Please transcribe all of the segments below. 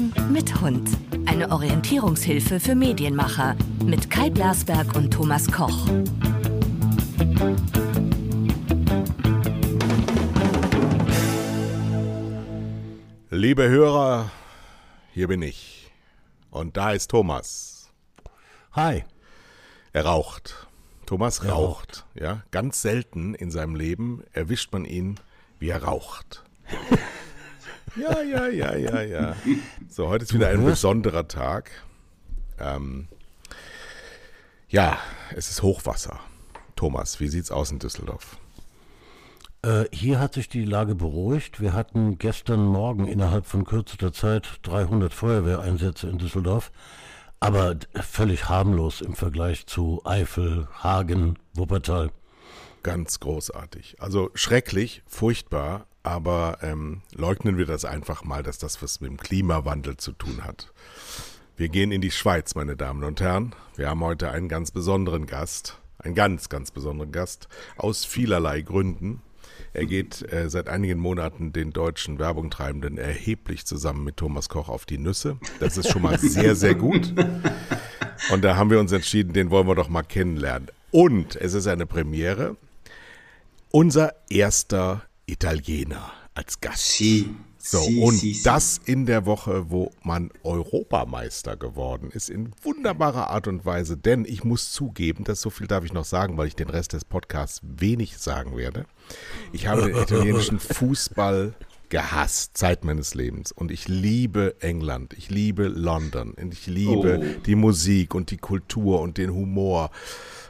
Wandern mit Hund. Eine Orientierungshilfe für Medienmacher mit Kai Blasberg und Thomas Koch. Liebe Hörer, hier bin ich. Und da ist Thomas. Hi. Er raucht. Thomas raucht. Ja, ganz selten in seinem Leben erwischt man ihn, wie er raucht. Ja, ja, ja, ja, ja. So, heute ist wieder ein besonderer Tag. Ähm, ja, es ist Hochwasser. Thomas, wie sieht's aus in Düsseldorf? Äh, hier hat sich die Lage beruhigt. Wir hatten gestern Morgen innerhalb von kürzester Zeit 300 Feuerwehreinsätze in Düsseldorf, aber völlig harmlos im Vergleich zu Eifel, Hagen, Wuppertal. Ganz großartig. Also schrecklich, furchtbar, aber ähm, leugnen wir das einfach mal, dass das was mit dem Klimawandel zu tun hat. Wir gehen in die Schweiz, meine Damen und Herren. Wir haben heute einen ganz besonderen Gast, einen ganz, ganz besonderen Gast, aus vielerlei Gründen. Er geht äh, seit einigen Monaten den deutschen Werbungtreibenden erheblich zusammen mit Thomas Koch auf die Nüsse. Das ist schon mal sehr, sehr gut. Und da haben wir uns entschieden, den wollen wir doch mal kennenlernen. Und es ist eine Premiere. Unser erster Italiener als Gast. Si. So, si, und si, si. das in der Woche, wo man Europameister geworden ist, in wunderbarer Art und Weise. Denn ich muss zugeben, dass so viel darf ich noch sagen, weil ich den Rest des Podcasts wenig sagen werde. Ich habe den italienischen Fußball gehasst, Zeit meines Lebens. Und ich liebe England, ich liebe London, und ich liebe Oh. die Musik und die Kultur und den Humor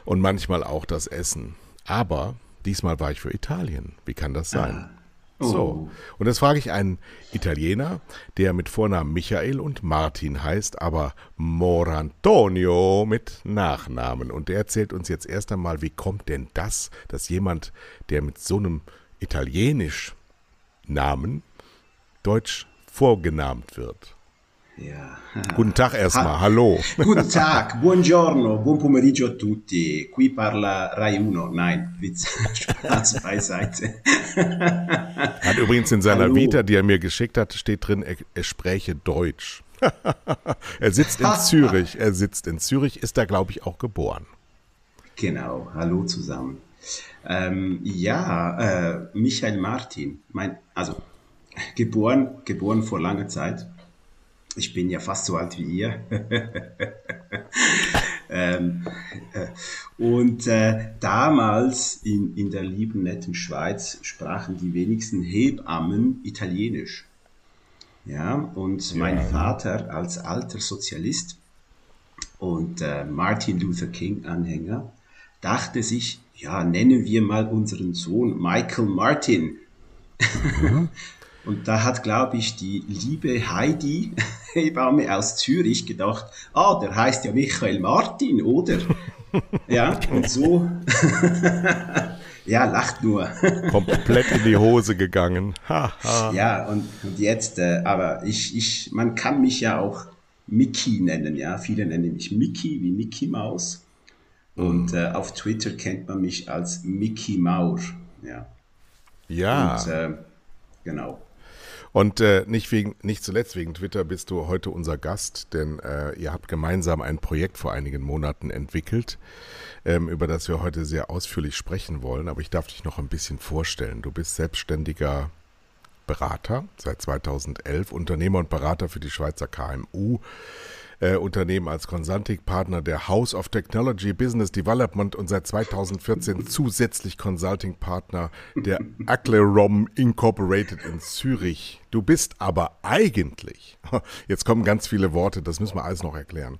und manchmal auch das Essen. Aber diesmal war ich für Italien. Wie kann das sein? So, und das frage ich einen Italiener, der mit Vornamen Michael und Martin heißt, aber Morantonio mit Nachnamen. Und der erzählt uns jetzt erst einmal, wie kommt denn das, dass jemand, der mit so einem italienisch Namen deutsch vorgenannt wird. Ja. Guten Tag erstmal, hallo. Guten Tag, buongiorno, buon pomeriggio a tutti. Qui parla Rai Uno. Nein, Witz, Spaß beiseite. Hat übrigens in seiner Hallo. Vita, die er mir geschickt hat, steht drin, er, er spräche Deutsch. er sitzt in Zürich, er sitzt in Zürich, ist da glaube ich auch geboren. Genau, hallo zusammen. Ähm, ja, äh, Michael Martin, mein, also geboren, geboren vor langer Zeit. Ich bin ja fast so alt wie ihr. ähm, äh, und äh, damals in, in der lieben, netten Schweiz sprachen die wenigsten Hebammen Italienisch. Ja, und mein Vater als alter Sozialist und äh, Martin Luther King Anhänger dachte sich, ja, nennen wir mal unseren Sohn Michael Martin. Und da hat, glaube ich, die liebe Heidi, Hebamme aus Zürich, gedacht, ah, der heißt ja Michael Martin, oder? Ja, und so, ja, lacht nur. Komplett in die Hose gegangen. Ja, und, und jetzt, äh, aber ich, ich, man kann mich ja auch Mickey nennen, ja. Viele nennen mich Mickey wie Mickey Maus. Und äh, auf Twitter kennt man mich als Mickey Maur, ja. Ja. Und, äh, genau. Und äh, nicht, wegen, nicht zuletzt wegen Twitter bist du heute unser Gast, denn äh, ihr habt gemeinsam ein Projekt vor einigen Monaten entwickelt, ähm, über das wir heute sehr ausführlich sprechen wollen. Aber ich darf dich noch ein bisschen vorstellen. Du bist selbstständiger Berater seit 2011, Unternehmer und Berater für die Schweizer KMU. Äh, Unternehmen als Consulting-Partner der House of Technology Business Development und seit 2014 zusätzlich Consulting-Partner der Aclerom Incorporated in Zürich. Du bist aber eigentlich, jetzt kommen ganz viele Worte, das müssen wir alles noch erklären,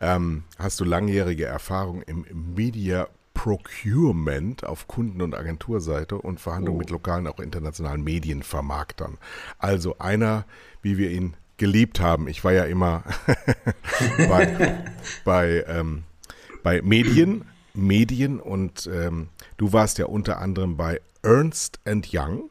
ähm, hast du langjährige Erfahrung im Media Procurement auf Kunden- und Agenturseite und Verhandlungen mit lokalen, auch internationalen Medienvermarktern. Also einer, wie wir ihn geliebt haben. Ich war ja immer bei, bei, ähm, bei Medien, Medien und ähm, du warst ja unter anderem bei Ernst Young,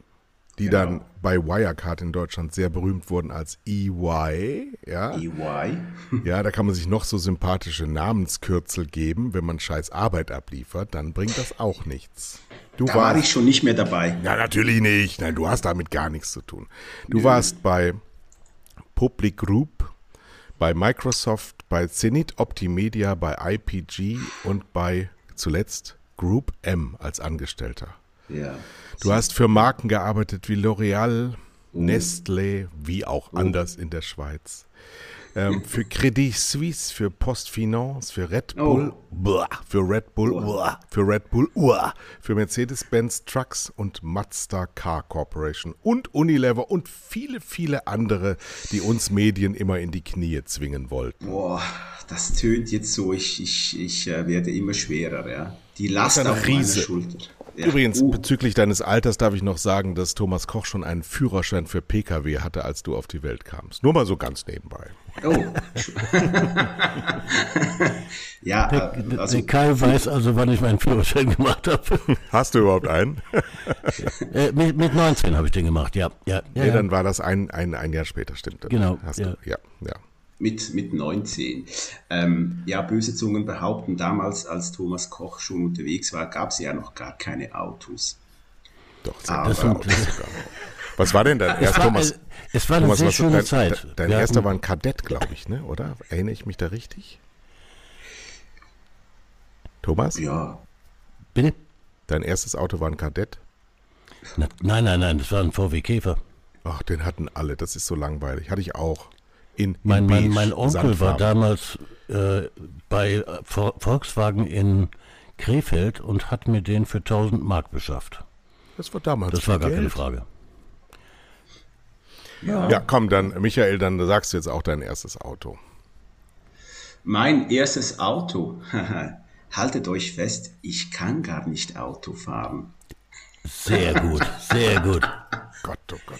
die Genau. dann bei Wirecard in Deutschland sehr berühmt wurden als EY, ja. EY. Ja, da kann man sich noch so sympathische Namenskürzel geben, wenn man scheiß Arbeit abliefert, dann bringt das auch nichts. Du Da war ich schon nicht mehr dabei. ja, natürlich nicht. Nein, du hast damit gar nichts zu tun. Du warst bei Public Group, bei Microsoft, bei Zenit Optimedia, bei IPG und bei zuletzt Group M als Angestellter. Ja. Du hast für Marken gearbeitet wie L'Oreal, Nestlé, wie auch anders in der Schweiz. Ähm, für Credit Suisse, für Postfinance, für Red Bull, buah, für Red Bull, buah, für Red Bull, uah, für Mercedes-Benz Trucks und Mazda Car Corporation und Unilever und viele, viele andere, die uns Medien immer in die Knie zwingen wollten. Boah, das tönt jetzt so, ich, ich, ich äh, werde immer schwerer, ja. Die Last auf meiner. Schulter. Ja. Übrigens, Uh, bezüglich deines Alters darf ich noch sagen, dass Thomas Koch schon einen Führerschein für Pkw hatte, als du auf die Welt kamst. Nur mal so ganz nebenbei. Oh. ja, äh, also der Kai weiß also, wann ich meinen Führerschein gemacht habe. Hast du überhaupt einen? äh, mit, mit 19 habe ich den gemacht, ja. ja, ja, nee, ja. dann war das ein, ein, ein Jahr später, stimmt. Dann Genau, Hast ja. Du, ja, ja. mit, mit 19. Ähm, ja, böse Zungen behaupten, damals, als Thomas Koch schon unterwegs war, gab es ja noch gar keine Autos. Doch, das- Autos sogar. Was war denn dein erst, war, Thomas? es war eine Thomas, sehr was- schöne dein, Zeit. Dein Wir erster hatten- war ein Kadett, glaube ich, ne? oder? Erinnere ich mich da richtig? Thomas? Ja, Bitte? Dein erstes Auto war ein Kadett? Na, nein, nein, nein, das war ein VW Käfer. Ach, den hatten alle. Das ist so langweilig. Hatte ich auch. In, in Mein, mein, beige, mein Onkel war Sandfarben. damals äh, bei Vol- Volkswagen in Krefeld und hat mir den für 1000 Mark beschafft. Das war damals. Das war gar keine Geld. Frage. Ja, komm, dann, Michael, dann sagst du jetzt auch dein erstes Auto. mein erstes Auto. Haltet euch fest, ich kann gar nicht Auto fahren. Sehr gut, sehr gut. Gott, oh Gott.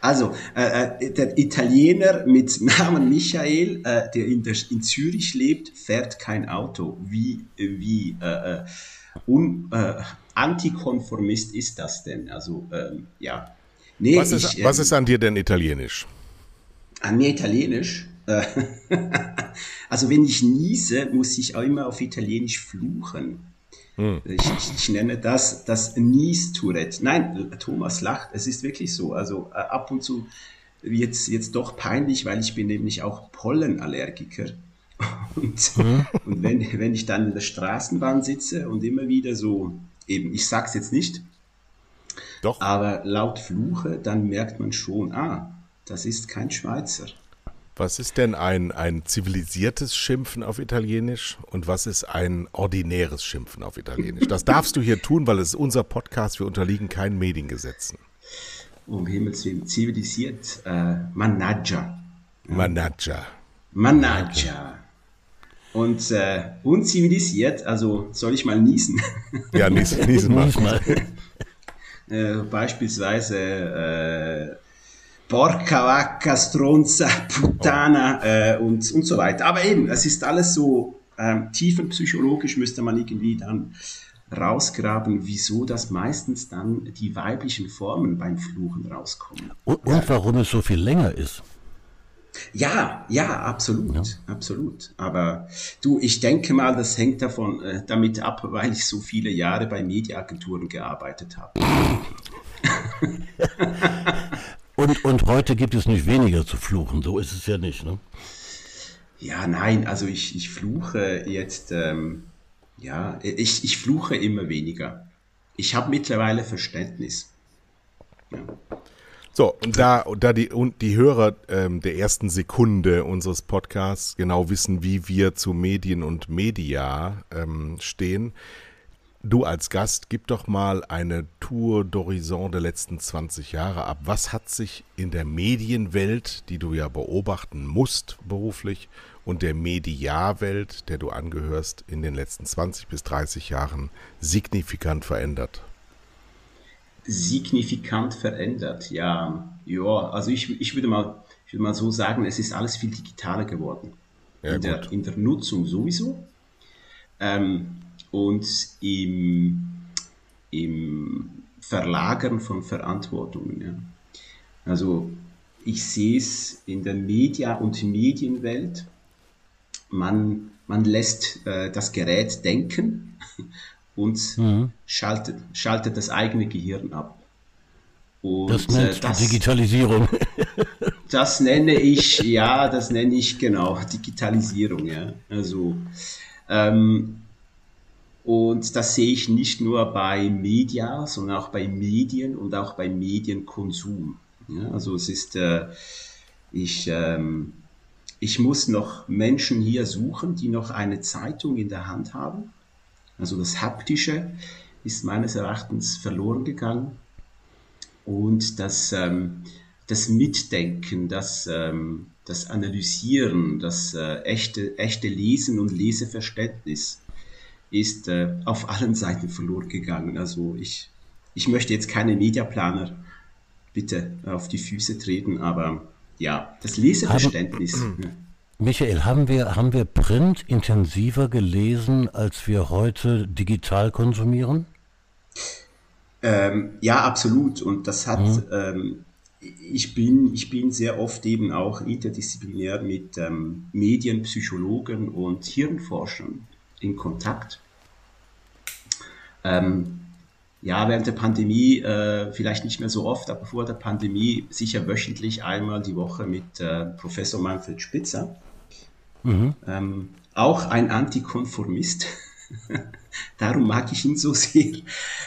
Also, äh, äh, der Italiener mit Namen Michael, äh, der in, der in Zürich lebt, fährt kein Auto. Wie, wie äh, äh, un, äh, antikonformist ist das denn? Also, ähm, ja. Nee, Was ist, ich, was ähm, ist an dir denn italienisch? An mir Italienisch. Äh, also wenn ich niese, muss ich auch immer auf Italienisch fluchen. Ich, ich, ich nenne das das Nies-Tourette. Nein, Thomas lacht. Es ist wirklich so. Also äh, ab und zu wird es jetzt doch peinlich, weil ich bin nämlich auch Pollenallergiker. Und, und wenn, wenn ich dann in der Straßenbahn sitze und immer wieder so, eben, ich sag's jetzt nicht, Doch. aber laut fluche, dann merkt man schon, ah, das ist kein Schweizer. Was ist denn ein, ein zivilisiertes Schimpfen auf Italienisch und was ist ein ordinäres Schimpfen auf Italienisch? Das darfst du hier tun, weil es ist unser Podcast, wir unterliegen keinen Mediengesetzen. Um Himmels Willen, zivilisiert, äh, Managgia. Manager. Managgia. Und äh, unzivilisiert, also soll ich mal niesen? Ja, niesen, niesen mal. Äh, beispielsweise äh, Porca Vacca, Stronza, Puttana äh, und, und so weiter. Aber eben, es ist alles so ähm, tiefenpsychologisch, müsste man irgendwie dann rausgraben, wieso das meistens dann die weiblichen Formen beim Fluchen rauskommen. Und, und warum es so viel länger ist. Ja, ja, absolut, absolut. Aber du, ich denke mal, das hängt davon äh, damit ab, weil ich so viele Jahre bei Mediaagenturen gearbeitet habe. Und, und heute gibt es nicht weniger zu fluchen, so ist es ja nicht. Ne? Ja, nein, also ich, ich fluche jetzt, ähm, ja, ich, ich fluche immer weniger. Ich habe mittlerweile Verständnis. Ja. So, und da, da die, und die Hörer ähm, der ersten Sekunde unseres Podcasts genau wissen, wie wir zu Medien und Media ähm, stehen, du als Gast, gib doch mal eine Tour d'Horizon der letzten 20 Jahre ab. Was hat sich in der Medienwelt, die du ja beobachten musst beruflich, und der Mediawelt, der du angehörst, in den letzten 20 bis 30 Jahren signifikant verändert? Signifikant verändert, ja. Ja, also ich, ich, würde mal, ich würde mal so sagen, es ist alles viel digitaler geworden. Ja, in, der, in der Nutzung sowieso. Ähm, und im, im Verlagern von Verantwortungen. Ja. Also ich sehe es in der Media- und Medienwelt. Man, man lässt äh, das Gerät denken und schaltet, schaltet das eigene Gehirn ab. Und Das äh, nennt die Digitalisierung. das nenne ich, ja, das nenne ich genau Digitalisierung, ja. Also, ähm, und das sehe ich nicht nur bei Media, sondern auch bei Medien und auch bei Medienkonsum. Ja, also es ist, äh, ich, ähm, ich muss noch Menschen hier suchen, die noch eine Zeitung in der Hand haben. Also das Haptische ist meines Erachtens verloren gegangen. Und das, ähm, das Mitdenken, das, ähm, das Analysieren, das äh, echte, echte Lesen und Leseverständnis ist äh, auf allen Seiten verloren gegangen. Also ich, ich möchte jetzt keine Mediaplaner bitte auf die Füße treten, aber ja, das Leseverständnis. Haben, Michael, haben wir, haben wir Print intensiver gelesen, als wir heute digital konsumieren? Ähm, ja, absolut. Und das hat, mhm. ähm, ich, bin, ich bin sehr oft eben auch interdisziplinär mit ähm, Medienpsychologen und Hirnforschern in Kontakt. Ähm, ja, während der Pandemie äh, vielleicht nicht mehr so oft, aber vor der Pandemie sicher wöchentlich einmal die Woche mit äh, Professor Manfred Spitzer. Mhm. Ähm, auch ein Antikonformist. Darum mag ich ihn so sehr.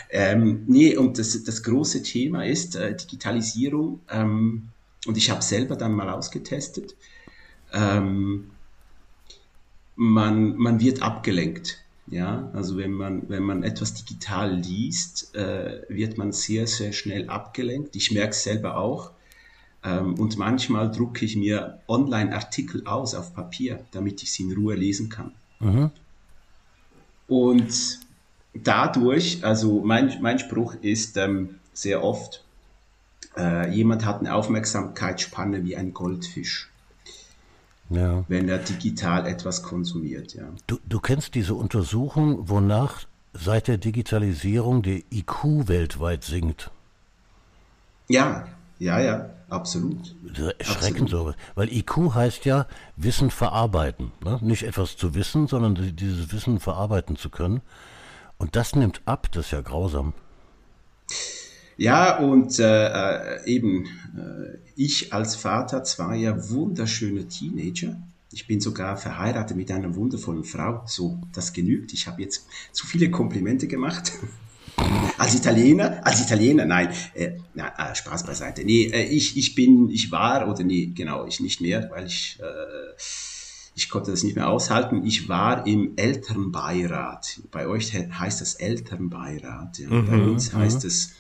Ähm, nee, und das, das große Thema ist äh, Digitalisierung. Ähm, und ich habe selber dann mal ausgetestet. Ähm, man, man wird abgelenkt. Ja, also wenn man, wenn man etwas digital liest, äh, wird man sehr, sehr schnell abgelenkt. Ich merke es selber auch. Ähm, und manchmal drucke ich mir Online-Artikel aus auf Papier, damit ich sie in Ruhe lesen kann. Mhm. Und dadurch, also mein, mein Spruch ist ähm, sehr oft, äh, jemand hat eine Aufmerksamkeitsspanne wie ein Goldfisch ja. wenn er digital etwas konsumiert. Ja. Du, du kennst diese Untersuchung, wonach seit der Digitalisierung der IQ weltweit sinkt. Ja, ja, ja, absolut. Erschreckend sowas. Weil IQ heißt ja Wissen verarbeiten. Ne? Nicht etwas zu wissen, sondern dieses Wissen verarbeiten zu können. Und das nimmt ab, das ist ja grausam. Ja, und äh, äh, eben, äh, ich als Vater zweier wunderschöner Teenager. Ich bin sogar verheiratet mit einer wundervollen Frau. So, das genügt. Ich habe jetzt zu viele Komplimente gemacht. Als Italiener, als Italiener, nein, äh, na, äh, Spaß beiseite. Nee, äh, ich, ich bin, ich war, oder nee, genau, ich nicht mehr, weil ich, äh, ich konnte das nicht mehr aushalten. Ich war im Elternbeirat. Bei euch heißt das Elternbeirat. Ja. Mhm, Bei uns heißt mhm. es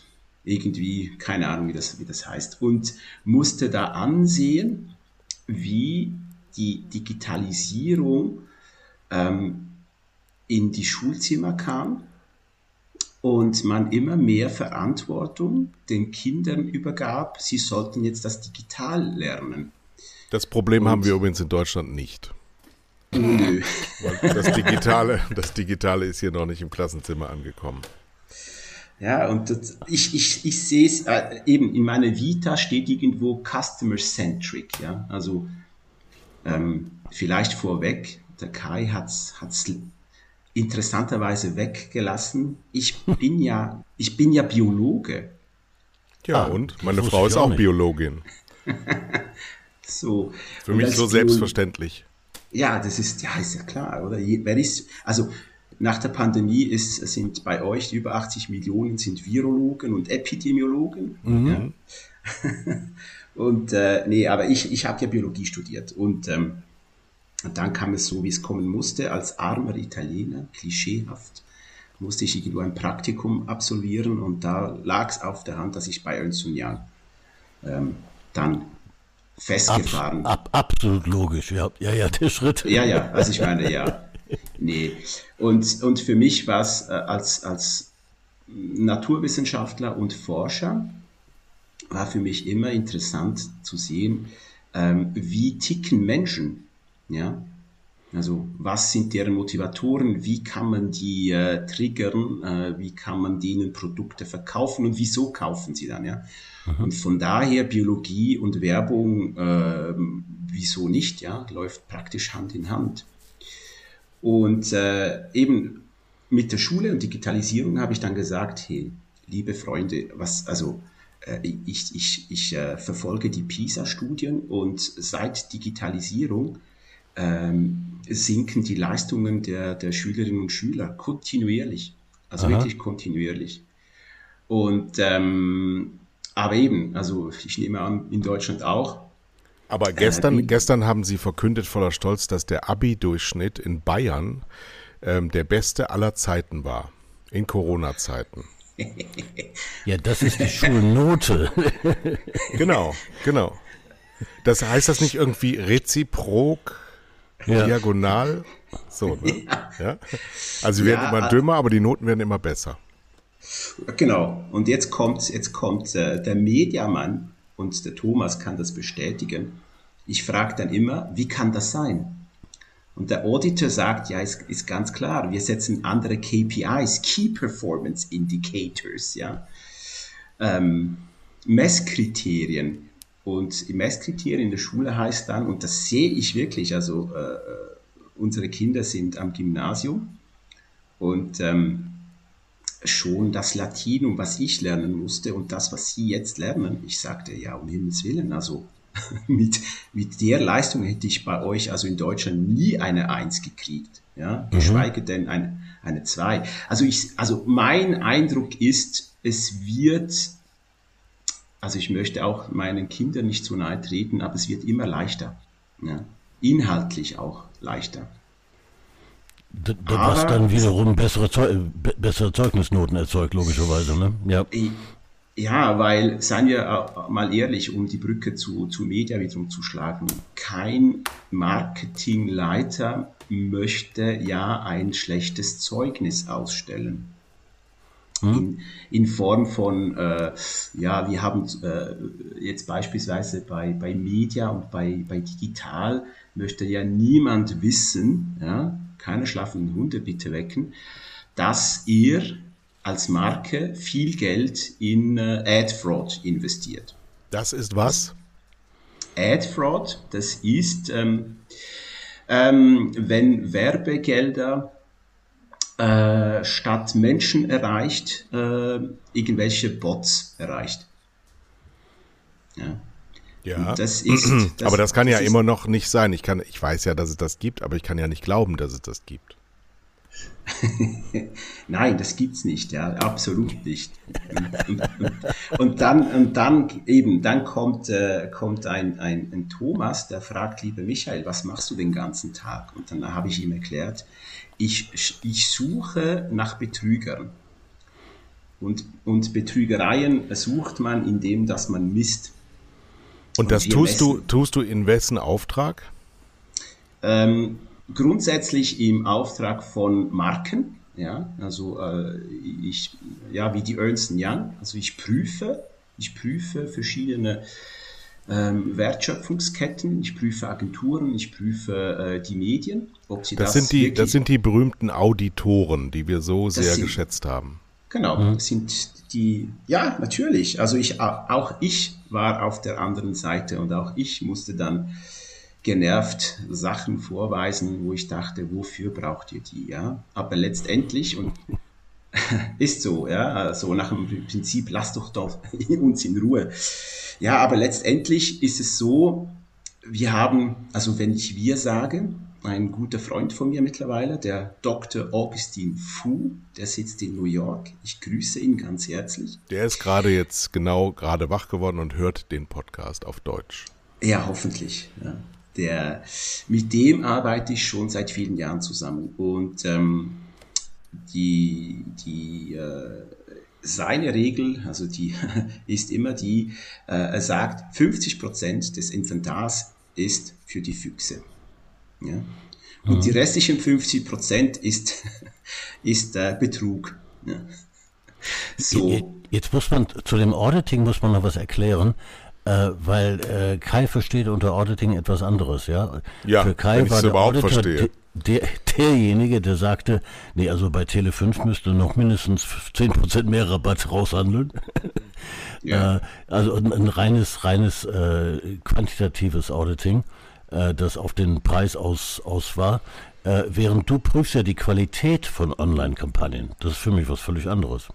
irgendwie, keine Ahnung, wie das, wie das heißt, und musste da ansehen, wie die Digitalisierung ähm, in die Schulzimmer kam und man immer mehr Verantwortung den Kindern übergab, sie sollten jetzt das digital lernen. Das Problem und, haben wir übrigens in Deutschland nicht. Nö. Das Digitale, das Digitale ist hier noch nicht im Klassenzimmer angekommen. Ja, und das, ich, ich, ich sehe es äh, eben in meiner Vita steht irgendwo Customer-Centric. Ja? Also ähm, vielleicht vorweg, der Kai hat es interessanterweise weggelassen. Ich bin ja, ich bin ja Biologe. Ja, ah, und meine Frau ist auch nicht. Biologin. so. Für mich so selbstverständlich. Ja, das ist, ja, ist ja klar, oder? Wer ist, also nach der Pandemie ist, sind bei euch über 80 Millionen sind Virologen und Epidemiologen. Mhm. Ja. und äh, nee, aber ich, ich habe ja Biologie studiert und ähm, dann kam es so, wie es kommen musste, als armer Italiener, klischeehaft, musste ich irgendwo ein Praktikum absolvieren und da lag es auf der Hand, dass ich bei Ernst Young ähm, dann festgefahren. Ab, ab, absolut logisch, ja. Ja, ja, der Schritt. Ja, ja, also ich meine, ja. nee. Und, und für mich war es äh, als, als Naturwissenschaftler und Forscher, war für mich immer interessant zu sehen, ähm, wie ticken Menschen. Ja? Also was sind deren Motivatoren, wie kann man die äh, triggern, äh, wie kann man denen Produkte verkaufen und wieso kaufen sie dann, ja. Mhm. Und von daher Biologie und Werbung, äh, wieso nicht, ja, läuft praktisch Hand in Hand. Und äh, eben mit der Schule und Digitalisierung habe ich dann gesagt, hey, liebe Freunde, was, also äh, ich, ich, ich äh, verfolge die PISA-Studien und seit Digitalisierung ähm, sinken die Leistungen der, der Schülerinnen und Schüler kontinuierlich. Also Aha. wirklich kontinuierlich. Und ähm, aber eben, also ich nehme an, in Deutschland auch. Aber gestern, äh, gestern haben Sie verkündet voller Stolz, dass der Abi-Durchschnitt in Bayern ähm, der beste aller Zeiten war. In Corona-Zeiten. Ja, das ist die Schulnote. genau, genau. Das heißt das nicht irgendwie reziprok, ja. diagonal? So, ne? Ja. Also sie werden ja, immer dümmer, aber die Noten werden immer besser. Genau. Und jetzt kommt, jetzt kommt äh, der Mediamann und der Thomas kann das bestätigen. Ich frage dann immer, wie kann das sein? Und der Auditor sagt, ja, ist, ist ganz klar, wir setzen andere KPIs, Key Performance Indicators, ja, ähm, Messkriterien. Und Messkriterien in der Schule heißt dann, und das sehe ich wirklich, also äh, unsere Kinder sind am Gymnasium und ähm, schon das Latinum, was ich lernen musste und das, was sie jetzt lernen, ich sagte, ja, um Himmels Willen, also mit, mit der Leistung hätte ich bei euch, also in Deutschland, nie eine Eins gekriegt. Ja, mhm. geschweige denn eine, eine Zwei. Also ich, also mein Eindruck ist, es wird, also ich möchte auch meinen Kindern nicht zu nahe treten, aber es wird immer leichter. Ja, inhaltlich auch leichter. D was dann wiederum bessere, Zeu bessere Zeugnisnoten erzeugt, logischerweise. Ne? Ja. Ja, weil, seien wir mal ehrlich, um die Brücke zu, zu Media wiederum zu schlagen, kein Marketingleiter möchte ja ein schlechtes Zeugnis ausstellen. Hm? In, in, Form von, äh, ja, wir haben äh, jetzt beispielsweise bei, bei Media und bei, bei Digital möchte ja niemand wissen, ja, keine schlafenden Hunde bitte wecken, dass ihr als Marke viel Geld in äh, Ad Fraud investiert. Das ist was? Ad Fraud, das ist, ähm, ähm, wenn Werbegelder äh, statt Menschen erreicht, äh, irgendwelche Bots erreicht. Ja. Ja, das ist, das, aber das kann das ja immer noch nicht sein. Ich kann, ich weiß ja, dass es das gibt, aber ich kann ja nicht glauben, dass es das gibt. Nein, das gibt's nicht, ja, absolut nicht. Und, und, und, dann, und dann eben, dann kommt, äh, kommt ein, ein, ein Thomas, der fragt, lieber Michael, was machst du den ganzen Tag? Und dann habe ich ihm erklärt, ich, ich suche nach Betrügern. Und, und Betrügereien sucht man, indem dass man misst. Und, und das tust du, tust du in wessen Auftrag? Ähm, grundsätzlich im Auftrag von Marken, ja, also äh, ich, ja, wie die Ernst Young, also ich prüfe, ich prüfe verschiedene ähm, Wertschöpfungsketten, ich prüfe Agenturen, ich prüfe äh, die Medien, ob sie das, das sind die, das sind die berühmten Auditoren, die wir so sehr sind, geschätzt haben. Genau, mhm. das sind die, ja, natürlich. Also ich, auch ich war auf der anderen Seite und auch ich musste dann genervt Sachen vorweisen, wo ich dachte, wofür braucht ihr die, ja? Aber letztendlich und ist so, ja, so nach dem Prinzip, lasst doch doch uns in Ruhe. Ja, aber letztendlich ist es so, wir haben, also wenn ich wir sage, ein guter Freund von mir mittlerweile, der Dr. Augustin Fu, der sitzt in New York. Ich grüße ihn ganz herzlich. Der ist gerade jetzt genau gerade wach geworden und hört den Podcast auf Deutsch. Ja, hoffentlich. Ja der, mit dem arbeite ich schon seit vielen Jahren zusammen. Und ähm, die, die, äh, seine Regel, also die ist immer die, äh, er sagt, 50 Prozent des Inventars ist für die Füchse. Ja? Und mhm. die restlichen 50 Prozent ist, ist äh, Betrug. Ja? So. Jetzt muss man, zu dem Auditing muss man noch was erklären. Äh, weil äh, Kai versteht unter Auditing etwas anderes, ja. Ja, Für Kai war der Auditor der, derjenige, der sagte, nee, also bei Tele 5 müsste noch mindestens 10% mehr Rabatt raushandeln. Ja. äh, also ein, ein, reines, reines äh, quantitatives Auditing, äh, das auf den Preis aus, aus war. Äh, während du prüfst ja die Qualität von Online-Kampagnen. Das ist für mich was völlig anderes.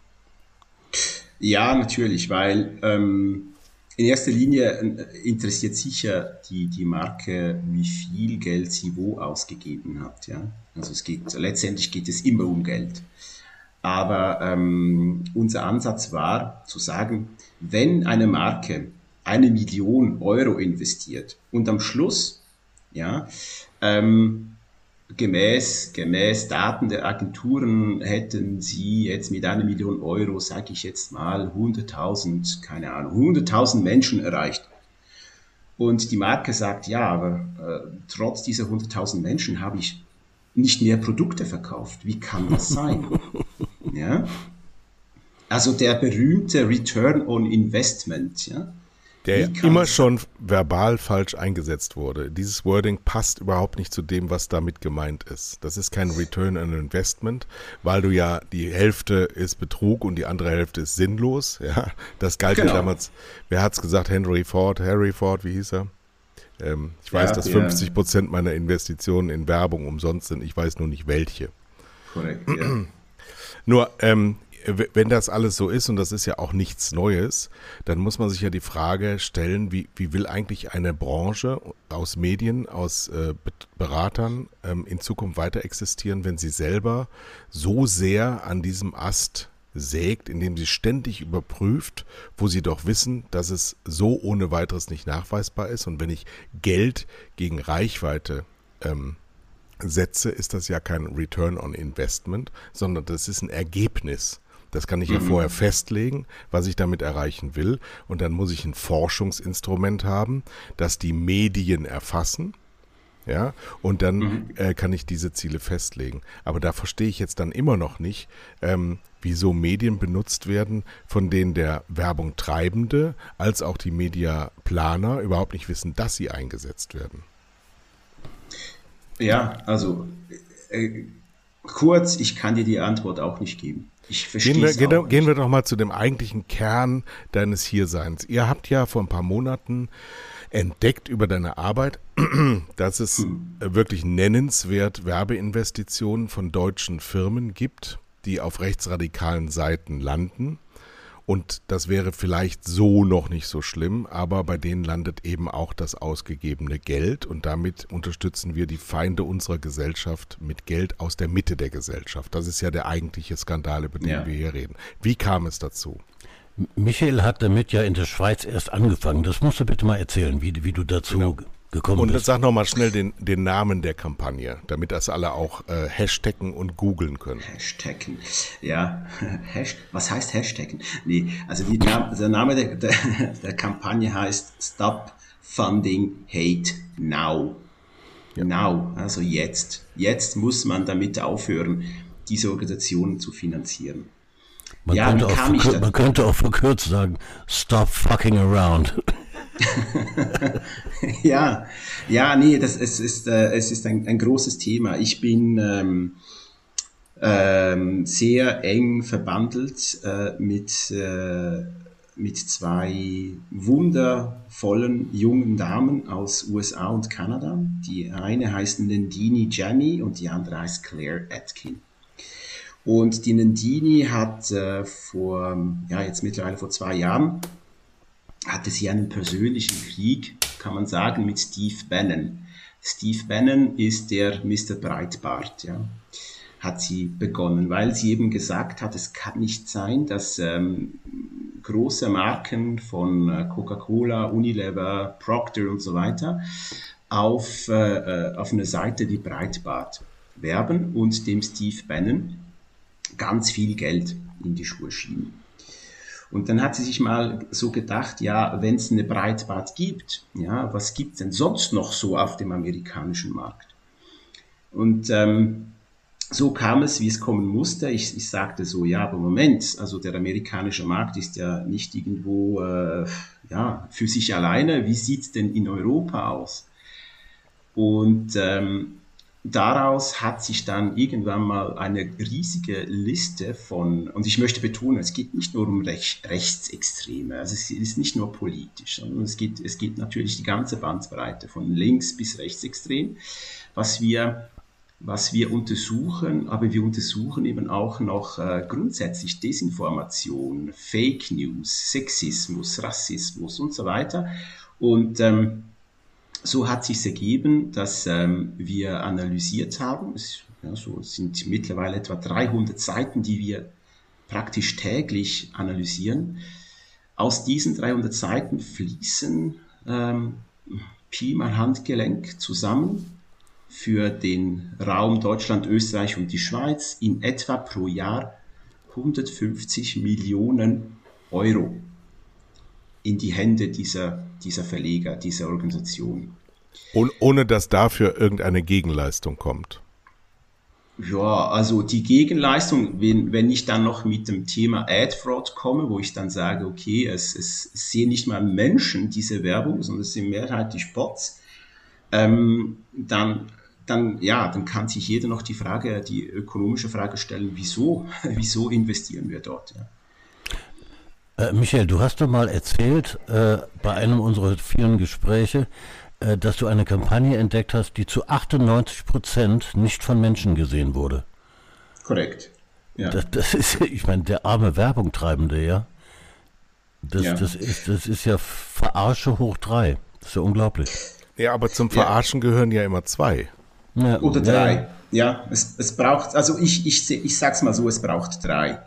Ja, natürlich, weil ähm, in erster Linie äh, interessiert sicher die, die Marke, wie viel Geld sie wo ausgegeben hat. Ja? Also es geht, letztendlich geht es immer um Geld. Aber ähm, unser Ansatz war zu sagen, wenn eine Marke eine Million Euro investiert und am Schluss ja, ähm, gemäß, gemäß Daten der Agenturen hätten sie jetzt mit einer Million Euro, sage ich jetzt mal, 100.000, keine Ahnung, 100.000 Menschen erreicht. Und die Marke sagt, ja, aber äh, trotz dieser 100.000 Menschen habe ich nicht mehr Produkte verkauft. Wie kann das sein? ja? Also der berühmte Return on Investment. Ja? Der immer schon verbal falsch eingesetzt wurde. Dieses Wording passt überhaupt nicht zu dem, was damit gemeint ist. Das ist kein Return on Investment, weil du ja die Hälfte ist Betrug und die andere Hälfte ist sinnlos. Ja, das galt genau. ja damals. Wer hat's gesagt? Henry Ford, Harry Ford, wie hieß er? Ähm, ich weiß, ja, dass 50 Prozent meiner Investitionen in Werbung umsonst sind. Ich weiß nur nicht welche. Korrekt. Ja. Nur ähm, wenn das alles so ist, und das ist ja auch nichts Neues, dann muss man sich ja die Frage stellen, wie, wie will eigentlich eine Branche aus Medien, aus äh, Beratern ähm, in Zukunft weiter existieren, wenn sie selber so sehr an diesem Ast sägt, indem sie ständig überprüft, wo sie doch wissen, dass es so ohne weiteres nicht nachweisbar ist. Und wenn ich Geld gegen Reichweite ähm, setze, ist das ja kein Return on Investment, sondern das ist ein Ergebnis. Das kann ich ja mhm. vorher festlegen, was ich damit erreichen will. Und dann muss ich ein Forschungsinstrument haben, das die Medien erfassen. Ja, und dann mhm. äh, kann ich diese Ziele festlegen. Aber da verstehe ich jetzt dann immer noch nicht, ähm, wieso Medien benutzt werden, von denen der Werbung Treibende als auch die Mediaplaner überhaupt nicht wissen, dass sie eingesetzt werden. Ja, also äh, kurz, ich kann dir die Antwort auch nicht geben. Ich verstehe gehen wir, gehen, gehen wir doch mal zu dem eigentlichen Kern deines Hierseins. Ihr habt ja vor ein paar Monaten entdeckt über deine Arbeit, dass es hm. wirklich nennenswert Werbeinvestitionen von deutschen Firmen gibt, die auf rechtsradikalen Seiten landen und das wäre vielleicht so noch nicht so schlimm, aber bei denen landet eben auch das ausgegebene Geld und damit unterstützen wir die Feinde unserer Gesellschaft mit Geld aus der Mitte der Gesellschaft. Das ist ja der eigentliche Skandal, über den ja. wir hier reden. Wie kam es dazu? Michael hat damit ja in der Schweiz erst angefangen. Das musst du bitte mal erzählen, wie, wie du dazu genau gekommen und bist. Und sag nochmal schnell den, den Namen der Kampagne, damit das alle auch äh, hashtaggen und googeln können. Hashtaggen, ja. Hash, was heißt hashtaggen? Nee, also die, der Name der, der, der Kampagne heißt Stop Funding Hate Now. Ja. Now, also jetzt. Jetzt muss man damit aufhören, diese Organisationen zu finanzieren. Man, ja, könnte, auch man könnte auch verkürzt sagen, stop fucking around. ja, ja, nee, das, es ist, äh, es ist ein, ein großes Thema. Ich bin ähm, ähm, sehr eng verbandelt äh, mit, äh, mit zwei wundervollen jungen Damen aus USA und Kanada. Die eine heißt Nandini Jenny und die andere heißt Claire Atkin. Und die Nandini hat äh, vor, ja, jetzt mittlerweile vor zwei Jahren hatte sie einen persönlichen Krieg, kann man sagen, mit Steve Bannon. Steve Bannon ist der Mr. Breitbart, ja, hat sie begonnen, weil sie eben gesagt hat, es kann nicht sein, dass ähm, große Marken von äh, Coca-Cola, Unilever, Procter und so weiter auf, äh, äh, auf eine Seite wie Breitbart werben und dem Steve Bannon ganz viel Geld in die Schuhe schieben. Und dann hat sie sich mal so gedacht, ja, wenn es eine Breitbart gibt, ja, was gibt's denn sonst noch so auf dem amerikanischen Markt? Und ähm, so kam es, wie es kommen musste. Ich, ich sagte so, ja, aber Moment, also der amerikanische Markt ist ja nicht irgendwo äh, ja, für sich alleine. Wie sieht's denn in Europa aus? Und ähm, daraus hat sich dann irgendwann mal eine riesige Liste von, und ich möchte betonen, es geht nicht nur um Rech, Rechtsextreme, also es ist nicht nur politisch, sondern es geht, es geht natürlich die ganze Bandbreite von links bis rechtsextrem, was wir was wir untersuchen, aber wir untersuchen eben auch noch äh, grundsätzlich Desinformation, Fake News, Sexismus, Rassismus und so weiter. Und ähm, so hat sich ergeben, dass ähm, wir analysiert haben. Es, ja, so sind mittlerweile etwa 300 Seiten, die wir praktisch täglich analysieren. Aus diesen 300 Seiten fließen ähm, Pi mal Handgelenk zusammen für den Raum Deutschland, Österreich und die Schweiz in etwa pro Jahr 150 Millionen Euro in die Hände dieser, dieser Verleger, dieser Organisation. Und ohne dass dafür irgendeine Gegenleistung kommt. Ja, also die Gegenleistung, wenn, wenn ich dann noch mit dem Thema Ad Fraud komme, wo ich dann sage, okay, es, es, es sehen nicht mal Menschen diese Werbung, sondern es sind mehrheitlich Bots, ähm, dann, dann, ja, dann kann sich jeder noch die Frage, die ökonomische Frage stellen, wieso, wieso investieren wir dort? Ja? Äh, Michael, du hast doch mal erzählt äh, bei einem unserer vielen Gespräche, äh, dass du eine Kampagne entdeckt hast, die zu 98 Prozent nicht von Menschen gesehen wurde. Korrekt. Ja. Das, das ist, ich meine, der arme Werbungtreibende, ja. Das, ja. das, ist, das ist ja Verarsche hoch drei. Das ist ja unglaublich. Ja, aber zum Verarschen ja. gehören ja immer zwei. Ja, Oder drei. Ja, es, es braucht, also ich, ich, ich sag's mal so, es braucht drei.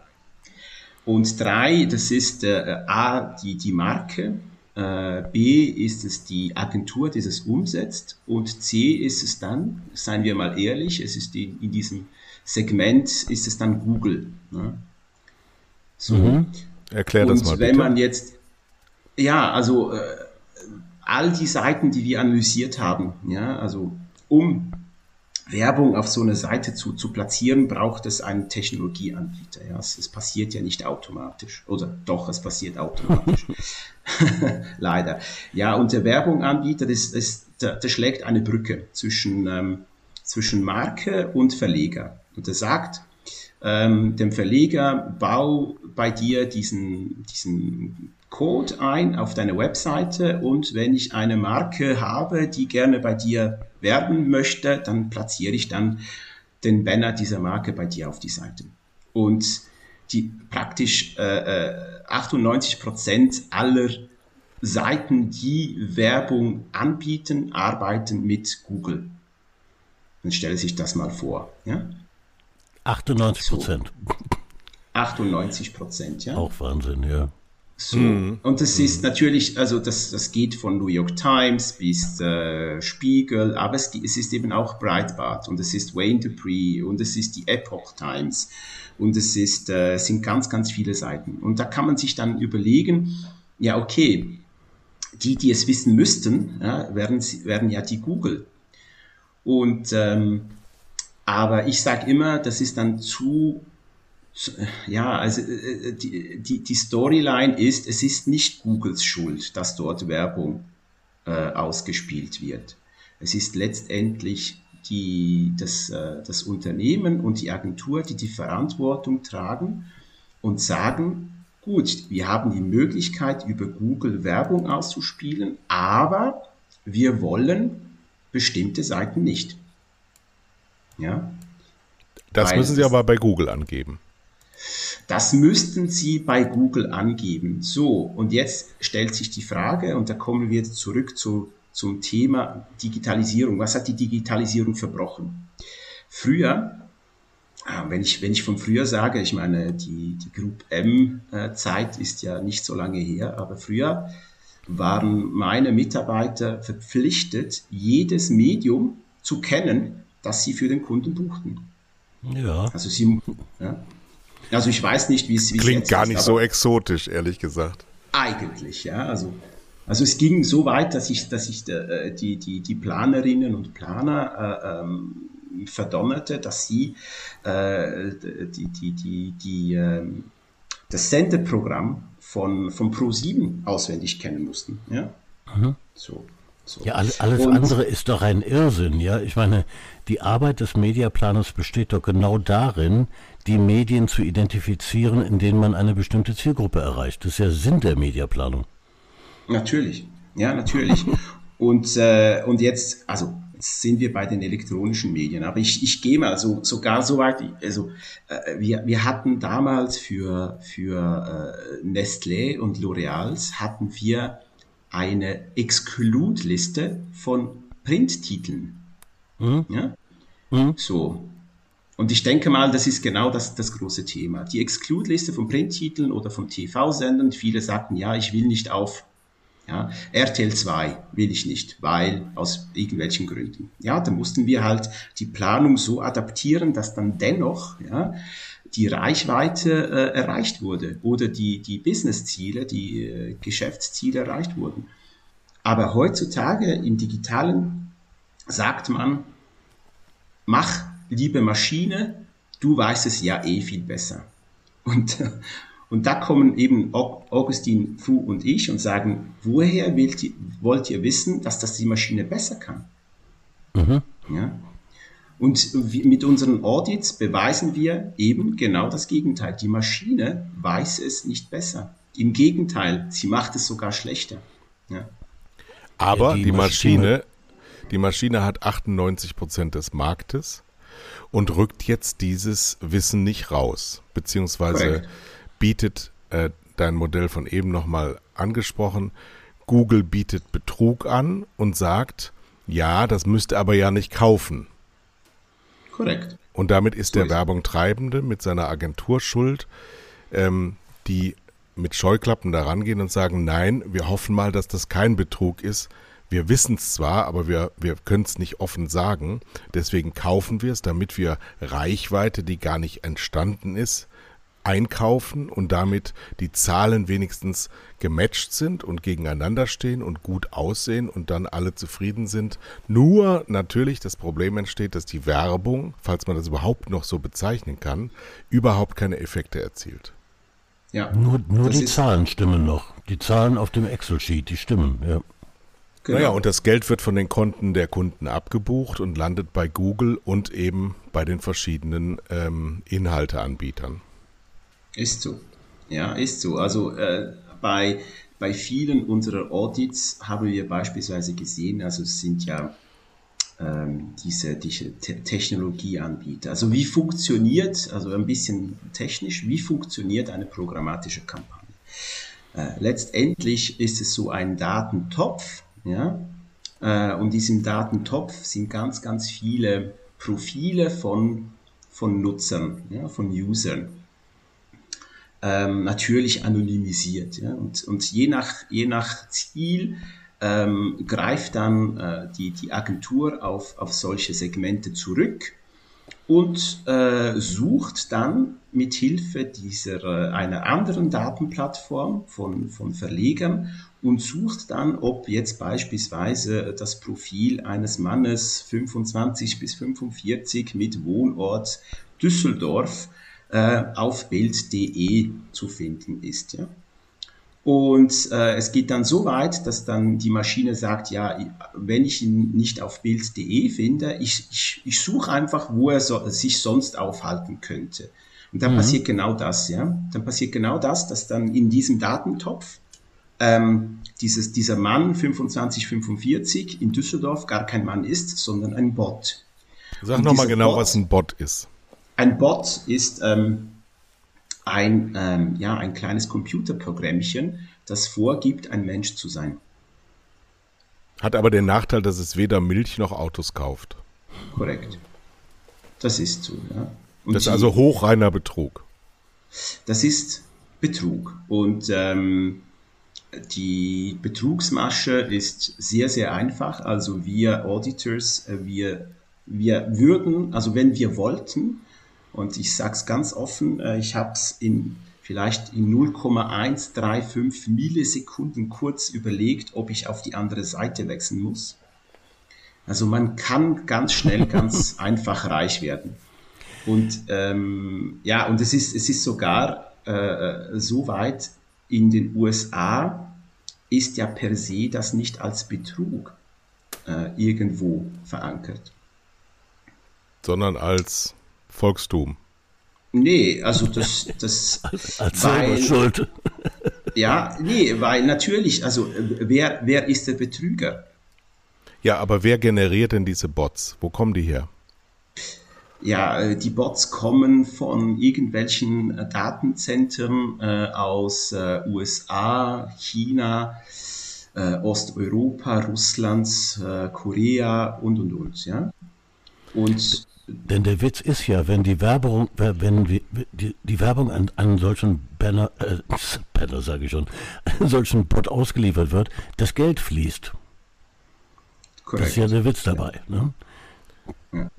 Und drei, das ist äh, A, die, die Marke, äh, B ist es die Agentur, die es umsetzt und C ist es dann, seien wir mal ehrlich, es ist die, in diesem Segment ist es dann Google. Ne? So. Mhm. Erklär das mal. Und wenn man jetzt, ja, also äh, all die Seiten, die wir analysiert haben, ja, also um Werbung auf so eine Seite zu, zu platzieren, braucht es einen Technologieanbieter. Ja. Es, es passiert ja nicht automatisch. Oder doch, es passiert automatisch. Leider. Ja, und der Werbunganbieter, das, das, der schlägt eine Brücke zwischen, ähm, zwischen Marke und Verleger. Und er sagt, ähm, dem Verleger, bau bei dir diesen, diesen Code ein auf deine Webseite und wenn ich eine Marke habe, die gerne bei dir werben möchte, dann platziere ich dann den Banner dieser Marke bei dir auf die Seite. Und die praktisch äh, 98 äh, Prozent aller Seiten, die Werbung anbieten, arbeiten mit Google. Dann stelle sich das mal vor. Ja? 98 Prozent. So. 98 Prozent, ja. Auch Wahnsinn, ja. So. Mhm. Und das ist natürlich, also das, das geht von New York Times bis äh, Spiegel, aber es, es ist eben auch Breitbart und es ist Wayne Dupree und es ist die Epoch Times und es ist, äh, sind ganz, ganz viele Seiten. Und da kann man sich dann überlegen, ja, okay, die, die es wissen müssten, ja, werden, werden ja die Google. Und ähm, aber ich sage immer, das ist dann zu ja, also äh, äh, die, die, die Storyline ist, es ist nicht Googles Schuld, dass dort Werbung äh, ausgespielt wird. Es ist letztendlich die, das, äh, das Unternehmen und die Agentur, die die Verantwortung tragen und sagen, gut, wir haben die Möglichkeit, über Google Werbung auszuspielen, aber wir wollen bestimmte Seiten nicht. Ja? Das Weil müssen Sie aber bei Google angeben. Das müssten Sie bei Google angeben. So, und jetzt stellt sich die Frage, und da kommen wir zurück zu, zum Thema Digitalisierung. Was hat die Digitalisierung verbrochen? Früher, ah, wenn ich, wenn ich von früher sage, ich meine, die, die Group M-Zeit ist ja nicht so lange her, aber früher waren meine Mitarbeiter verpflichtet, jedes Medium zu kennen, das sie für den Kunden buchten. Ja. Also sie, ja, also ich weiß nicht, wie es wie Klingt gar ist, nicht so exotisch, ehrlich gesagt. Eigentlich, ja. Also, also es ging so weit, dass ich, dass ich äh, die, die, die Planerinnen und Planer äh, ähm, verdonnerte, dass sie äh, die, die, die, die, äh, das Sendeprogramm von, von Pro7 auswendig kennen mussten. Ja? Mhm. So. So. Ja, alles, alles andere ist doch ein Irrsinn, ja. Ich meine, die Arbeit des Mediaplaners besteht doch genau darin, die Medien zu identifizieren, in denen man eine bestimmte Zielgruppe erreicht. Das ist ja Sinn der Mediaplanung. Natürlich, ja, natürlich. und, äh, und jetzt, also sind wir bei den elektronischen Medien. Aber ich, ich gehe mal so, sogar so weit, also äh, wir, wir hatten damals für, für äh, Nestlé und L'Oreals hatten wir eine Exclude-Liste von Printtiteln. Mhm. Ja? Mhm. So. Und ich denke mal, das ist genau das, das große Thema. Die Exclude-Liste von Printtiteln oder von TV-Sendern. Viele sagten, ja, ich will nicht auf ja, RTL 2 will ich nicht, weil aus irgendwelchen Gründen. Ja, da mussten wir halt die Planung so adaptieren, dass dann dennoch ja, die Reichweite äh, erreicht wurde oder die, die Business-Ziele, die äh, Geschäftsziele erreicht wurden. Aber heutzutage im digitalen sagt man, mach, liebe Maschine, du weißt es ja eh viel besser. Und, und da kommen eben Augustin Fu und ich und sagen, woher wollt ihr, wollt ihr wissen, dass das die Maschine besser kann? Mhm. Ja? Und mit unseren Audits beweisen wir eben genau das Gegenteil. Die Maschine weiß es nicht besser. Im Gegenteil, sie macht es sogar schlechter. Ja. Aber ja, die, die Maschine, Maschine, die Maschine hat 98 Prozent des Marktes und rückt jetzt dieses Wissen nicht raus, beziehungsweise Correct. bietet äh, dein Modell von eben nochmal angesprochen. Google bietet Betrug an und sagt, ja, das müsst ihr aber ja nicht kaufen. Korrekt. Und damit ist so der ist Werbung Treibende mit seiner Agentur schuld, ähm, die mit Scheuklappen da rangehen und sagen, nein, wir hoffen mal, dass das kein Betrug ist. Wir wissen es zwar, aber wir, wir können es nicht offen sagen. Deswegen kaufen wir es, damit wir Reichweite, die gar nicht entstanden ist, einkaufen und damit die Zahlen wenigstens gematcht sind und gegeneinander stehen und gut aussehen und dann alle zufrieden sind. Nur natürlich das Problem entsteht, dass die Werbung, falls man das überhaupt noch so bezeichnen kann, überhaupt keine Effekte erzielt. Ja, nur nur die Zahlen stimmen noch. Die Zahlen auf dem Excel-Sheet, die stimmen, ja. Genau. Naja, und das Geld wird von den Konten der Kunden abgebucht und landet bei Google und eben bei den verschiedenen ähm, Inhalteanbietern. Ist so. Ja, ist so. Also äh, bei, bei vielen unserer Audits haben wir beispielsweise gesehen, also es sind ja ähm, diese, diese Te Technologieanbieter. Also wie funktioniert, also ein bisschen technisch, wie funktioniert eine programmatische Kampagne? Äh, letztendlich ist es so ein Datentopf, ja, äh, und diesem Datentopf sind ganz, ganz viele Profile von, von Nutzern, ja, von Usern ähm, natürlich anonymisiert. Ja? Und, und je, nach, je nach Ziel ähm, greift dann äh, die, die Agentur auf, auf solche Segmente zurück und äh, sucht dann mit Hilfe dieser äh, einer anderen Datenplattform von, von Verlegern und sucht dann, ob jetzt beispielsweise das Profil eines Mannes 25 bis 45 mit Wohnort Düsseldorf äh, auf bild.de zu finden ist. Ja? Und äh, es geht dann so weit, dass dann die Maschine sagt, ja, wenn ich ihn nicht auf bild.de finde, ich, ich, ich suche einfach, wo er so, sich sonst aufhalten könnte. Und dann mhm. passiert genau das, ja. Dann passiert genau das, dass dann in diesem Datentopf ähm, dieses, dieser Mann 2545 in Düsseldorf gar kein Mann ist, sondern ein Bot. Sag nochmal genau, Bot, was ein Bot ist. Ein Bot ist ähm, ein, ähm, ja, ein kleines Computerprogrammchen, das vorgibt, ein Mensch zu sein. Hat aber den Nachteil, dass es weder Milch noch Autos kauft. Korrekt. Das ist so, ja. Und das ist also hochreiner Betrug. Das ist Betrug. Und ähm, die Betrugsmasche ist sehr, sehr einfach. Also wir Auditors, äh, wir, wir würden, also wenn wir wollten, und ich sage es ganz offen, äh, ich habe es in vielleicht in 0,135 Millisekunden kurz überlegt, ob ich auf die andere Seite wechseln muss. Also man kann ganz schnell, ganz einfach reich werden. Und ähm, ja, und es ist, es ist sogar äh, so weit in den USA ist ja per se das nicht als Betrug äh, irgendwo verankert. Sondern als Volkstum. Nee, also das, das als weil, schuld. Ja, nee, weil natürlich, also wer, wer ist der Betrüger? Ja, aber wer generiert denn diese Bots? Wo kommen die her? Ja, äh, die Bots kommen von irgendwelchen äh, Datenzentren äh, aus USA, China, Osteuropa, Russland, Korea und und und. Ja? Und denn der Witz ist ja, wenn die Werbung, wenn die, die, Werbung an einen solchen Banner, äh, Banner sage ich schon, einen solchen Bot ausgeliefert wird, das Geld fließt. Korrekt. Das ist ja der Witz dabei. Ja. Ne? Ja.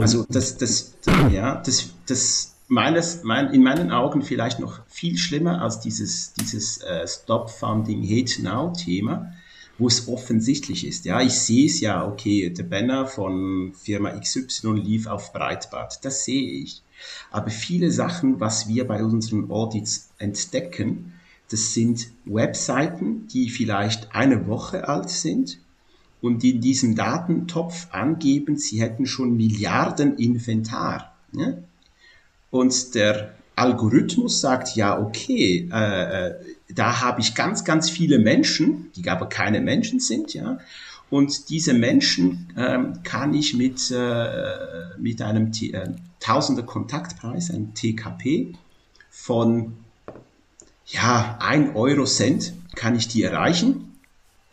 Also das, das, ja, das, das meines, mein, in meinen Augen vielleicht noch viel schlimmer als dieses, dieses äh, Stop Funding Hate Now Thema wo es offensichtlich ist. Ja, ich sehe es ja, okay, der Banner von Firma XY lief auf Breitbart, das sehe ich. Aber viele Sachen, was wir bei unseren Audits entdecken, das sind Webseiten, die vielleicht eine Woche alt sind und in diesem Datentopf angeben, sie hätten schon Milliarden Inventar. Ja? Und der Algorithmus sagt, ja, okay, äh, äh da habe ich ganz, ganz viele Menschen, die aber keine Menschen sind, ja. Und diese Menschen ähm, kann ich mit, äh, mit einem T äh, Tausender Kontaktpreis, einem TKP, von ja, 1 Euro Cent kann ich die erreichen.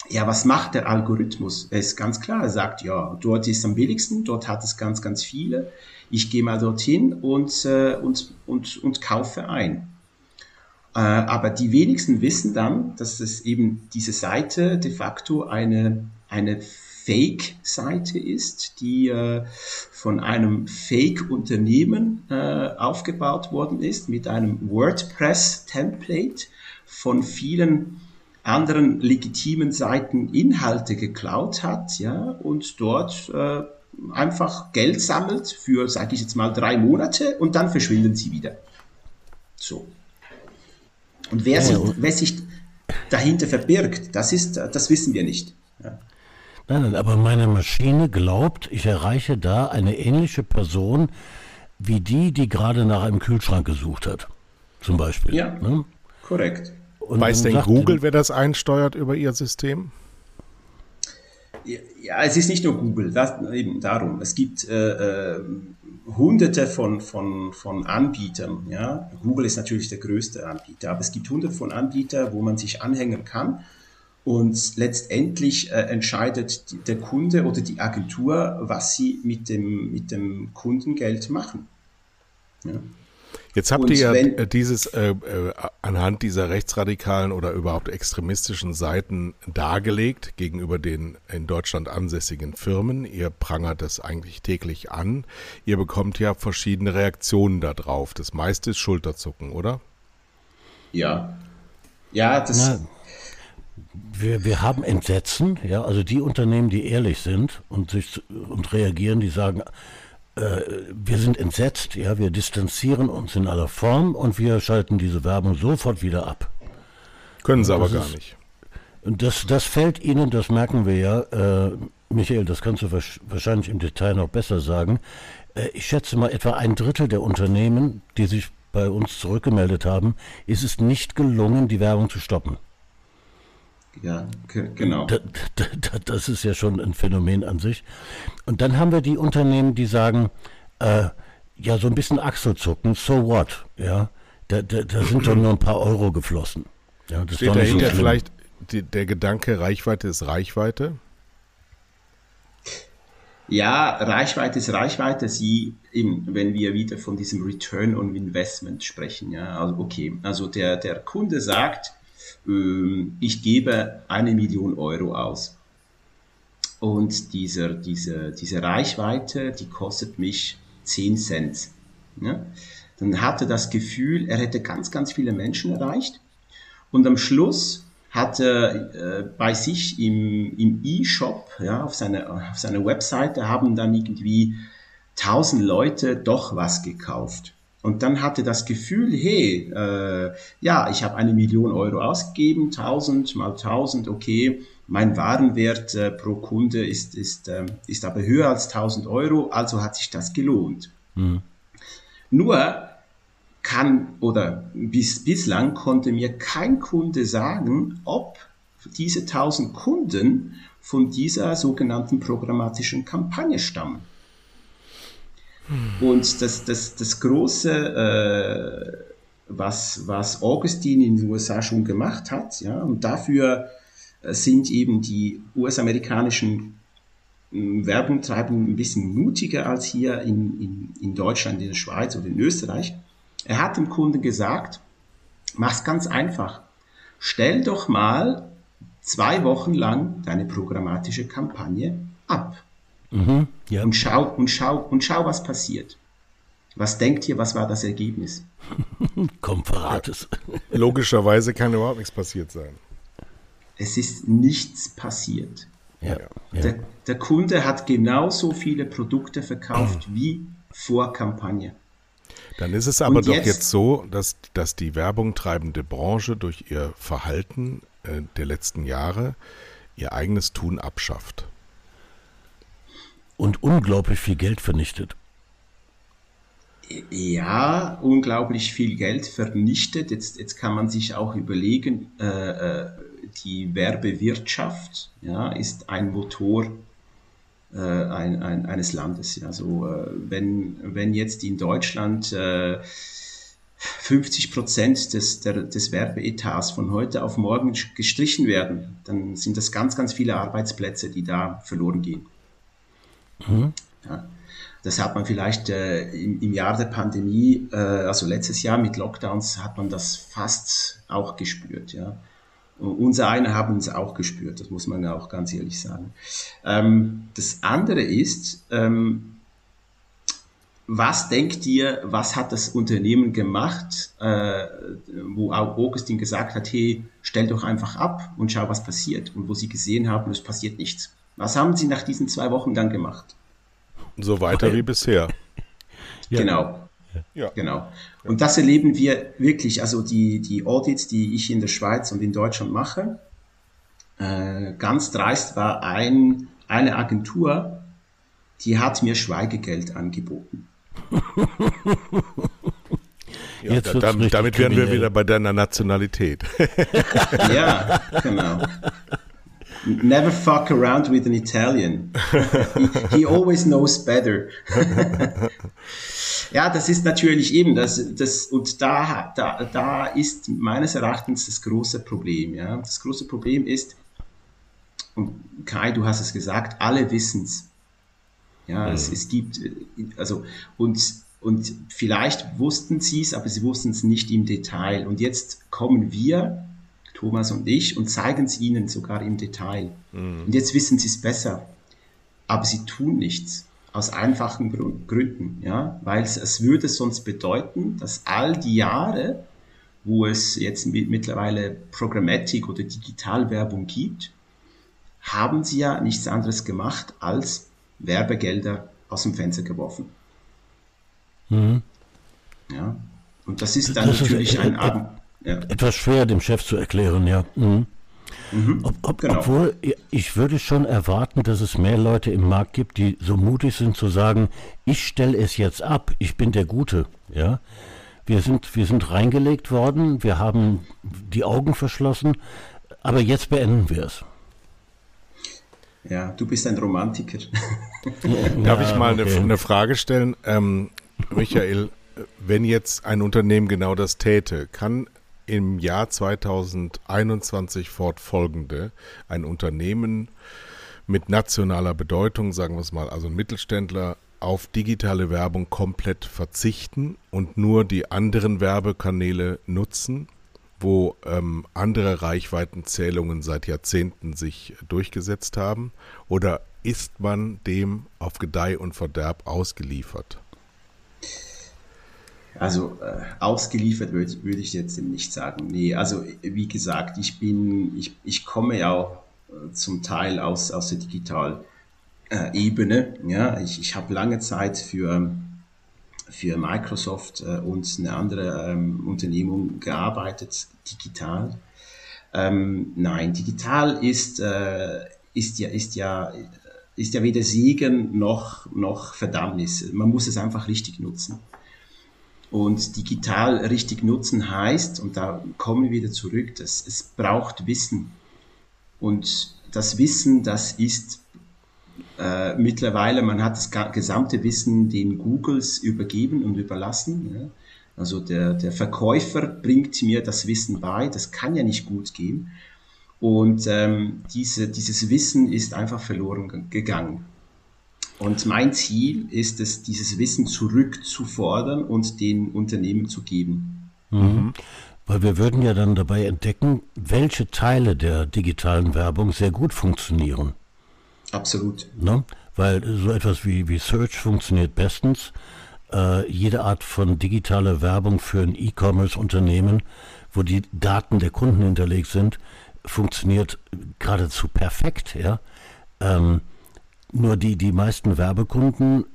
Ja, was macht der Algorithmus? Er ist ganz klar, er sagt, ja, dort ist am billigsten, dort hat es ganz, ganz viele. Ich gehe mal dorthin und, äh, und, und, und kaufe ein. Äh, aber die wenigsten wissen dann, dass es eben diese Seite de facto eine, eine Fake-Seite ist, die äh, von einem Fake-Unternehmen äh, aufgebaut worden ist mit einem WordPress-Template von vielen anderen legitimen Seiten Inhalte geklaut hat, ja, und dort äh, einfach Geld sammelt für, sage ich jetzt mal, drei Monate und dann verschwinden sie wieder. So. Und wer, ja, sich, wer sich dahinter verbirgt, das, ist, das wissen wir nicht. Ja. Nein, nein, aber meine Maschine glaubt, ich erreiche da eine ähnliche Person wie die, die gerade nach einem Kühlschrank gesucht hat. Zum Beispiel. Ja, ne? korrekt. Und Weiß denn Google, wer das einsteuert über ihr System? Ja, es ist nicht nur Google, das, eben darum. Es gibt äh, äh, hunderte von, von, von Anbietern. Ja? Google ist natürlich der größte Anbieter, aber es gibt hunderte von Anbietern, wo man sich anhängen kann. Und letztendlich äh, entscheidet der Kunde oder die Agentur, was sie mit dem, mit dem Kundengeld machen. Ja? Jetzt habt ihr ja wenn, dieses äh, äh, anhand dieser rechtsradikalen oder überhaupt extremistischen Seiten dargelegt gegenüber den in Deutschland ansässigen Firmen. Ihr prangert das eigentlich täglich an. Ihr bekommt ja verschiedene Reaktionen darauf. Das meiste ist Schulterzucken, oder? Ja. Ja, das. Na, wir, wir haben Entsetzen, ja, also die Unternehmen, die ehrlich sind und sich und reagieren, die sagen, äh, wir sind entsetzt, ja, wir distanzieren uns in aller Form und wir schalten diese Werbung sofort wieder ab. Können sie aber gar ist, nicht. Das, das fällt Ihnen, das merken wir ja, äh, Michael, das kannst du wahrscheinlich im Detail noch besser sagen. Äh, ich schätze mal, etwa ein Drittel der Unternehmen, die sich bei uns zurückgemeldet haben, ist es nicht gelungen, die Werbung zu stoppen. Ja, genau. Da, da, das ist ja schon ein Phänomen an sich. Und dann haben wir die Unternehmen, die sagen, äh, ja, so ein bisschen Achselzucken, so what? Ja, da, da, da sind doch nur ein paar Euro geflossen. Ja, das Steht dahinter so vielleicht die, der Gedanke, Reichweite ist Reichweite? Ja, Reichweite ist Reichweite. Sie, eben, wenn wir wieder von diesem Return on Investment sprechen, ja, also okay, also der, der Kunde sagt, ich gebe eine Million Euro aus. Und dieser, diese, diese Reichweite, die kostet mich 10 Cent. Ja? Dann hatte das Gefühl, er hätte ganz, ganz viele Menschen erreicht. Und am Schluss hat er äh, bei sich im, im E-Shop, ja, auf seiner auf seine Webseite, haben dann irgendwie 1000 Leute doch was gekauft. Und dann hatte das Gefühl, hey, äh, ja, ich habe eine Million Euro ausgegeben, 1000 mal 1000, okay, mein Warenwert äh, pro Kunde ist, ist, äh, ist aber höher als 1000 Euro, also hat sich das gelohnt. Mhm. Nur kann oder bis, bislang konnte mir kein Kunde sagen, ob diese 1000 Kunden von dieser sogenannten programmatischen Kampagne stammen. Und das, das, das große, äh, was, was Augustin in den USA schon gemacht hat, ja, und dafür äh, sind eben die US-amerikanischen hm, Werbungtreibenden ein bisschen mutiger als hier in, in, in Deutschland, in der Schweiz oder in Österreich. Er hat dem Kunden gesagt, mach's ganz einfach. Stell doch mal zwei Wochen lang deine programmatische Kampagne ab. Mhm, ja. und, schau, und, schau, und schau, was passiert. Was denkt ihr, was war das Ergebnis? Komm, verrat es. Logischerweise kann überhaupt nichts passiert sein. Es ist nichts passiert. Ja, ja. Der, der, Kunde hat genauso viele Produkte verkauft mhm. wie vor Kampagne. Dann ist es aber Und doch jetzt, jetzt so, dass, dass die Werbung treibende Branche durch ihr Verhalten äh, der letzten Jahre ihr eigenes Tun abschafft. Und unglaublich viel Geld vernichtet. Ja, unglaublich viel Geld vernichtet. Jetzt, jetzt kann man sich auch überlegen, äh, äh die Werbewirtschaft ja, ist ein Motor äh, ein, ein, eines Landes. Also äh, wenn, wenn jetzt in Deutschland äh, 50 Prozent des, der, des Werbeetats von heute auf morgen gestrichen werden, dann sind das ganz, ganz viele Arbeitsplätze, die da verloren gehen. Mhm. Ja. Das hat man vielleicht äh, im, im, Jahr der Pandemie, äh, also letztes Jahr mit Lockdowns, hat man das fast auch gespürt. Ja. Unser eine haben es auch gespürt, das muss man auch ganz ehrlich sagen. Ähm, das andere ist, ähm, was denkt ihr, was hat das Unternehmen gemacht, äh, wo auch Augustin gesagt hat, hey, stell doch einfach ab und schau, was passiert. Und wo sie gesehen haben, es passiert nichts. Was haben sie nach diesen zwei Wochen dann gemacht? So weiter wie bisher. Genau. Ja. Genau. Und das erleben wir wirklich, also die, die Audits, die ich in der Schweiz und in Deutschland mache, äh, ganz dreist war ein, eine Agentur, die hat mir Schweigegeld angeboten. ja, da, damit, damit wären wir wieder bei deiner Nationalität. ja, genau. Never fuck around with an Italian. he, he always knows better. Ja, das ist natürlich eben das, das und da, da, da ist meines Erachtens das große Problem. Ja. Das große Problem ist, und Kai, du hast es gesagt, alle wissen es. Ja, mhm. es, es gibt, also, und, und vielleicht wussten sie es, aber sie wussten es nicht im Detail. Und jetzt kommen wir, Thomas und ich, und zeigen es ihnen sogar im Detail. Mhm. Und jetzt wissen sie es besser. Aber sie tun nichts aus einfachen Gründen, ja, weil es, es würde sonst bedeuten, dass all die Jahre, wo es jetzt mittlerweile Programmatic oder Digitalwerbung gibt, haben sie ja nichts anderes gemacht als Werbegelder aus dem Fenster geworfen. Mhm. Ja, und das ist dann das natürlich ist, ein Abend. Ja. Etwas schwer dem Chef zu erklären, ja. Mhm. Mhm, ob, ob, genau. Obwohl, ich würde schon erwarten, dass es mehr Leute im Markt gibt, die so mutig sind zu sagen, ich stelle es jetzt ab, ich bin der Gute. Ja? Wir, sind, wir sind reingelegt worden, wir haben die Augen verschlossen, aber jetzt beenden wir es. Ja, du bist ein Romantiker. Darf ich mal okay. eine, eine, Frage stellen? Ähm, Michael, wenn jetzt ein Unternehmen genau das täte, kann im Jahr 2021 fortfolgende ein Unternehmen mit nationaler Bedeutung, sagen wir es mal, also ein Mittelständler, auf digitale Werbung komplett verzichten und nur die anderen Werbekanäle nutzen, wo ähm, andere Reichweitenzählungen seit Jahrzehnten sich durchgesetzt haben? Oder ist man dem auf Gedeih und Verderb ausgeliefert? Also äh, ausgeliefert würde würd ich jetzt nicht sagen. Nee, also wie gesagt, ich bin, ich, ich komme ja auch äh, zum Teil aus, aus der Digital äh. Ja, ich, ich habe lange Zeit für, für Microsoft äh, und eine andere ähm, Unternehmung gearbeitet, digital. Ähm, nein, digital ist, äh, ist ja, ist ja, ist ja weder Segen noch, noch Verdammnis. Man muss es einfach richtig nutzen. Und digital richtig nutzen heißt, und da kommen wir wieder zurück, dass es braucht Wissen. Und das Wissen, das ist äh, mittlerweile, man hat das gesamte Wissen den Googles übergeben und überlassen. Ja. Also der, der Verkäufer bringt mir das Wissen bei, das kann ja nicht gut gehen. Und ähm, diese, dieses Wissen ist einfach verloren gegangen. Und mein Ziel ist es, dieses Wissen zurückzufordern und den Unternehmen zu geben. Mhm. Weil wir würden ja dann dabei entdecken, welche Teile der digitalen Werbung sehr gut funktionieren. Absolut. Ne? Weil so etwas wie, wie Search funktioniert bestens. Äh, jede Art von digitaler Werbung für ein E-Commerce-Unternehmen, wo die Daten der Kunden hinterlegt sind, funktioniert geradezu perfekt. Ja? Ähm, nur die, die meisten Werbekunden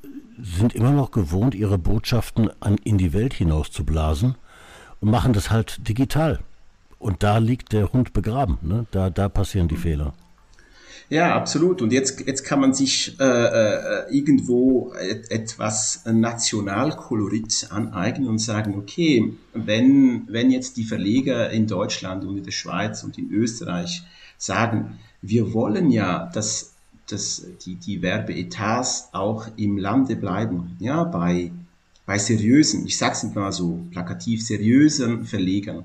sind immer noch gewohnt, ihre Botschaften an, in die Welt hinaus zu blasen und machen das halt digital. Und da liegt der Hund begraben. Ne? Da, da passieren die Fehler. Ja, absolut. Und jetzt, jetzt kann man sich äh, äh, irgendwo et, etwas Nationalkolorit aneignen und sagen, okay, wenn, wenn jetzt die Verleger in Deutschland und in der Schweiz und in Österreich sagen, wir wollen ja, dass, dass die, die Werbeetats auch im Lande bleiben, ja, bei, bei seriösen, ich sag's nicht mal so plakativ, seriösen Verlegern.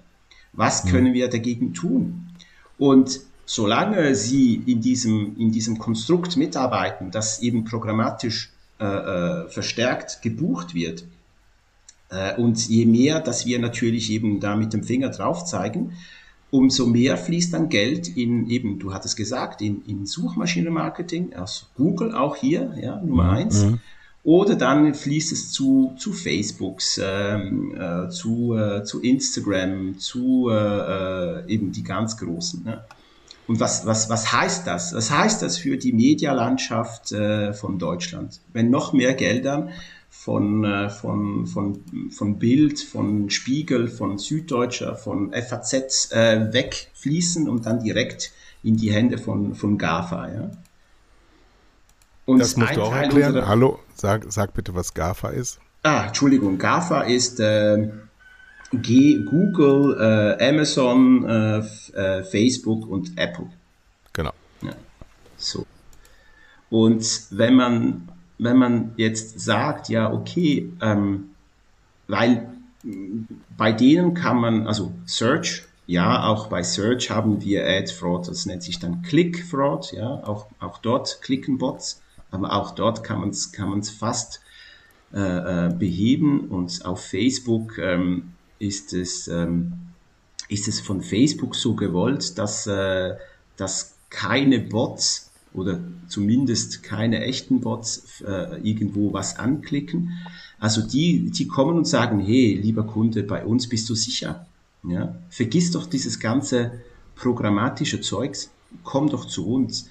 Was mhm. können wir dagegen tun? Und solange sie in diesem, in diesem Konstrukt mitarbeiten, das eben programmatisch äh, äh, verstärkt gebucht wird, äh, und je mehr, dass wir natürlich eben da mit dem Finger drauf zeigen, umso mehr fließt dann Geld in eben, du hattest gesagt, in, in Suchmaschinenmarketing, also Google auch hier, ja, Nummer mhm. eins. Mhm. Oder dann fließt es zu, zu Facebooks, ähm, äh, zu, äh, zu Instagram, zu äh, äh eben die ganz großen. Ne? Und was, was, was heißt das? Was heißt das für die Medialandschaft äh, von Deutschland? Wenn noch mehr Gelder von, äh, von, von, von Bild, von Spiegel, von Süddeutscher, von FAZ äh, wegfließen und dann direkt in die Hände von, von GAFA. Ja? Und das musst du auch Teil erklären. Hallo, sag, sag bitte, was GAFA ist. Ah, Entschuldigung, GAFA ist... Äh, G Google, äh, Amazon, äh, äh, Facebook und Apple. Genau. Ja. So. Und wenn man, wenn man jetzt sagt, ja, okay, ähm, weil bei denen kann man, also Search, ja, auch bei Search haben wir Ad Fraud, das nennt sich dann Click Fraud, ja, auch, auch dort klicken Bots, aber auch dort kann man es kann man's fast äh, äh, beheben und auf Facebook ähm, ist es, ähm, ist es von Facebook so gewollt, dass, äh, dass keine Bots oder zumindest keine echten Bots äh, irgendwo was anklicken. Also die, die kommen und sagen, hey, lieber Kunde, bei uns bist du sicher. Ja? Vergiss doch dieses ganze programmatische Zeugs, komm doch zu uns.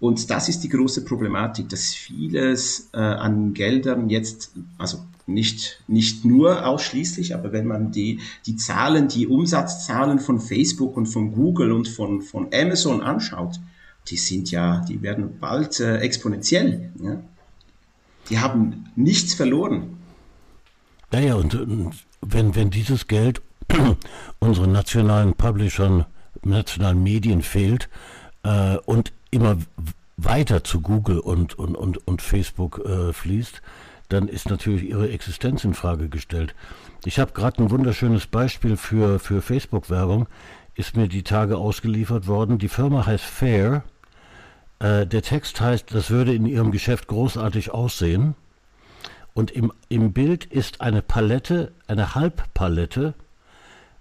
Und das ist die große Problematik, dass vieles äh, an Geldern jetzt, also nicht, nicht nur ausschließlich, aber wenn man die, die Zahlen, die Umsatzzahlen von Facebook und von Google und von, von Amazon anschaut, die sind ja, die werden bald äh, exponentiell. Ja? Die haben nichts verloren. Naja, und, und wenn, wenn dieses Geld unseren nationalen Publishern, nationalen Medien fehlt äh, und immer weiter zu Google und, und, und, und Facebook äh, fließt, dann ist natürlich ihre Existenz in Frage gestellt. Ich habe gerade ein wunderschönes Beispiel für, für Facebook-Werbung, ist mir die Tage ausgeliefert worden. Die Firma heißt Fair. Äh, der Text heißt, das würde in ihrem Geschäft großartig aussehen. Und im, im Bild ist eine Palette, eine Halbpalette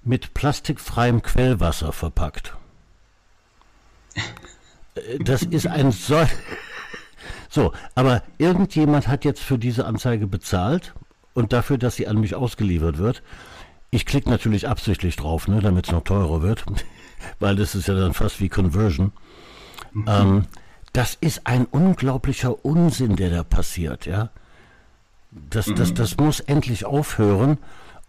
mit plastikfreiem Quellwasser verpackt. Äh, das ist ein solch so, aber irgendjemand hat jetzt für diese Anzeige bezahlt und dafür, dass sie an mich ausgeliefert wird. Ich klicke natürlich absichtlich drauf, ne, damit es noch teurer wird, weil das ist ja dann fast wie Conversion. Mhm. Ähm, das ist ein unglaublicher Unsinn, der da passiert, ja. Das, das, mhm. das muss endlich aufhören.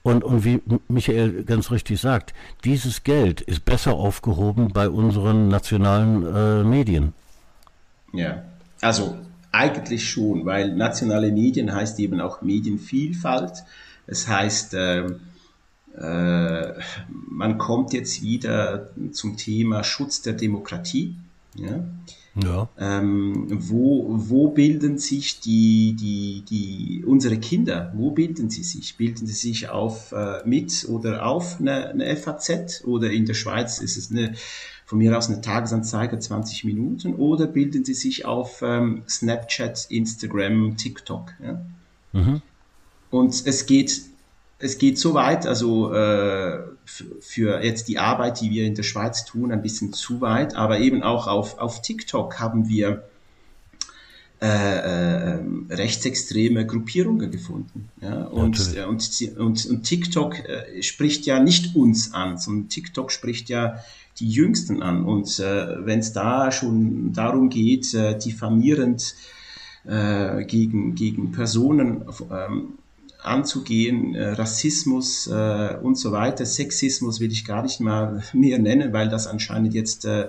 Und, und wie Michael ganz richtig sagt, dieses Geld ist besser aufgehoben bei unseren nationalen äh, Medien. Ja, also eigentlich schon, weil nationale Medien heißt eben auch Medienvielfalt. Es heißt, äh, äh, man kommt jetzt wieder zum Thema Schutz der Demokratie. Ja. Ja. Ähm, wo, wo bilden sich die, die, die, unsere Kinder, wo bilden sie sich? Bilden sie sich auf, äh, mit oder auf eine, eine FAZ oder in der Schweiz ist es eine, von mir aus eine Tagesanzeige 20 Minuten oder bilden sie sich auf ähm, Snapchat, Instagram, TikTok? Ja? Mhm. Und es geht es geht so weit, also äh, für jetzt die Arbeit, die wir in der Schweiz tun, ein bisschen zu weit, aber eben auch auf, auf TikTok haben wir äh, äh, rechtsextreme Gruppierungen gefunden. Ja? Und, ja, und, und, und, TikTok äh, spricht ja nicht uns an, sondern TikTok spricht ja die Jüngsten an. Und äh, wenn es da schon darum geht, äh, diffamierend äh, gegen, gegen Personen ähm, anzugehen, äh, Rassismus äh, und so weiter. Sexismus will ich gar nicht mal mehr nennen, weil das anscheinend jetzt äh,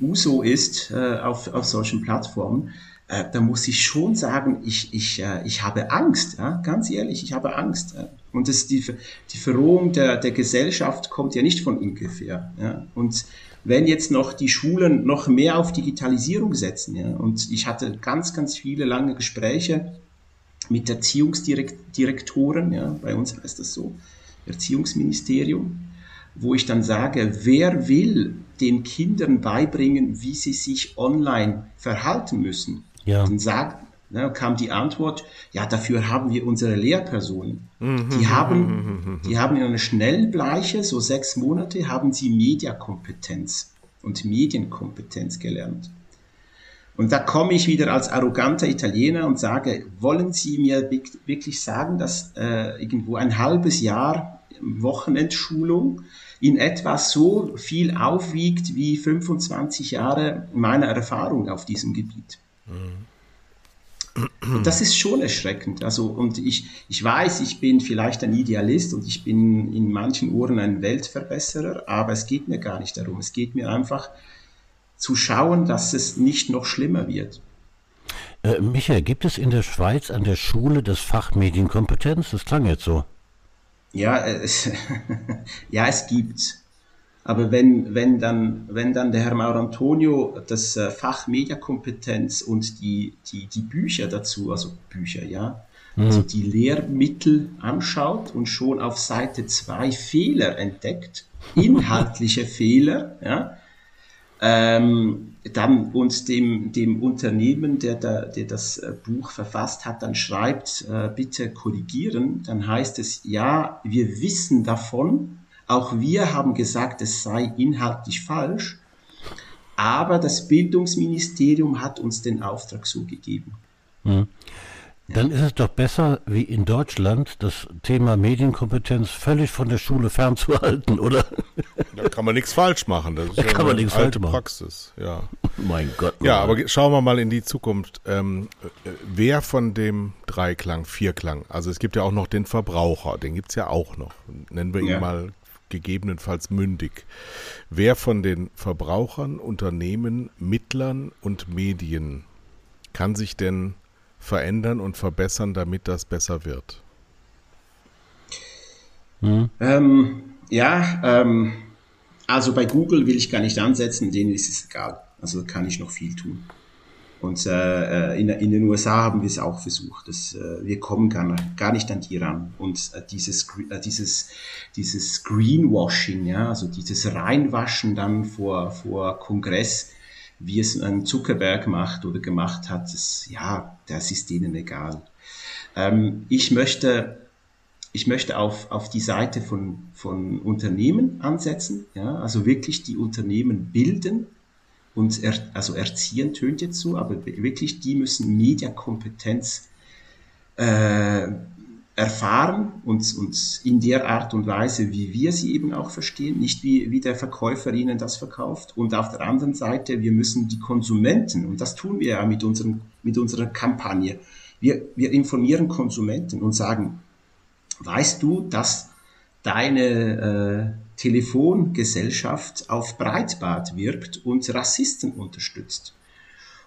Uso ist auf, auf solchen Plattformen. Da muss ich schon sagen, ich, ich, ich habe Angst, ja? ganz ehrlich, ich habe Angst. Und das, die, die Verrohung der, der Gesellschaft kommt ja nicht von ungefähr. Ja? Und wenn jetzt noch die Schulen noch mehr auf Digitalisierung setzen, ja, und ich hatte ganz, ganz viele lange Gespräche mit Erziehungsdirektoren, ja, bei uns heißt das so, Erziehungsministerium, wo ich dann sage, wer will den Kindern beibringen, wie sie sich online verhalten müssen? Ja. Dann sagt, na, kam die Antwort, ja, dafür haben wir unsere Lehrpersonen. Mhm. Die haben, die haben in einer Schnellbleiche, so sechs Monate, haben sie Mediakompetenz und Medienkompetenz gelernt. Und da komme ich wieder als arroganter Italiener und sage, wollen Sie mir wirklich sagen, dass äh, irgendwo ein halbes Jahr Wochenendschulung in etwa so viel aufwiegt wie 25 Jahre meiner Erfahrung auf diesem Gebiet? Und das ist schon erschreckend. Also, und ich, ich weiß, ich bin vielleicht ein Idealist und ich bin in manchen Ohren ein Weltverbesserer, aber es geht mir gar nicht darum. Es geht mir einfach zu schauen, dass es nicht noch schlimmer wird. Äh, Michael, gibt es in der Schweiz an der Schule das Fach Medienkompetenz? Das klang jetzt so. Ja, es, ja, es gibt. Aber wenn, wenn, dann, wenn dann der Herr Maurantonio das äh, Fach Mediakompetenz und die, die, die Bücher dazu, also Bücher, ja, mhm. also die Lehrmittel anschaut und schon auf Seite zwei Fehler entdeckt, inhaltliche Fehler, ja, ähm, dann uns dem, dem Unternehmen, der, da, der das äh, Buch verfasst hat, dann schreibt, äh, bitte korrigieren, dann heißt es, ja, wir wissen davon, auch wir haben gesagt, es sei inhaltlich falsch, aber das Bildungsministerium hat uns den Auftrag so gegeben. Mhm. Dann ist es doch besser, wie in Deutschland, das Thema Medienkompetenz völlig von der Schule fernzuhalten, oder? Da kann man nichts falsch machen. Das ist da ja kann man nichts alte falsch Praxis. Ja. mein Gott. Ja, aber schauen wir mal in die Zukunft. Ähm, wer von dem Dreiklang, Vierklang, also es gibt ja auch noch den Verbraucher, den gibt es ja auch noch. Nennen wir ihn ja. mal gegebenenfalls mündig. Wer von den Verbrauchern, Unternehmen, Mittlern und Medien kann sich denn verändern und verbessern, damit das besser wird? Hm. Ähm, ja, ähm, also bei Google will ich gar nicht ansetzen, denen ist es egal. Also kann ich noch viel tun. Und äh, äh in, in, den USA haben wir es auch versucht. Das, äh, wir kommen gar, gar nicht an die ran. Und äh, dieses, äh, dieses, dieses Greenwashing, ja, also dieses Reinwaschen dann vor, vor Kongress, wie es ein Zuckerberg macht oder gemacht hat, das, ja, das ist denen egal. Ähm, ich möchte, ich möchte auf, auf die Seite von, von Unternehmen ansetzen, ja, also wirklich die Unternehmen bilden und er, also erziehen tönt jetzt so, aber wirklich die müssen Mediakompetenz äh, erfahren und, und in der Art und Weise, wie wir sie eben auch verstehen, nicht wie, wie der Verkäufer ihnen das verkauft. Und auf der anderen Seite, wir müssen die Konsumenten, und das tun wir ja mit, unserem, mit unserer Kampagne, wir, wir informieren Konsumenten und sagen, weißt du, dass deine äh, Telefongesellschaft auf Breitbart wirbt und Rassisten unterstützt?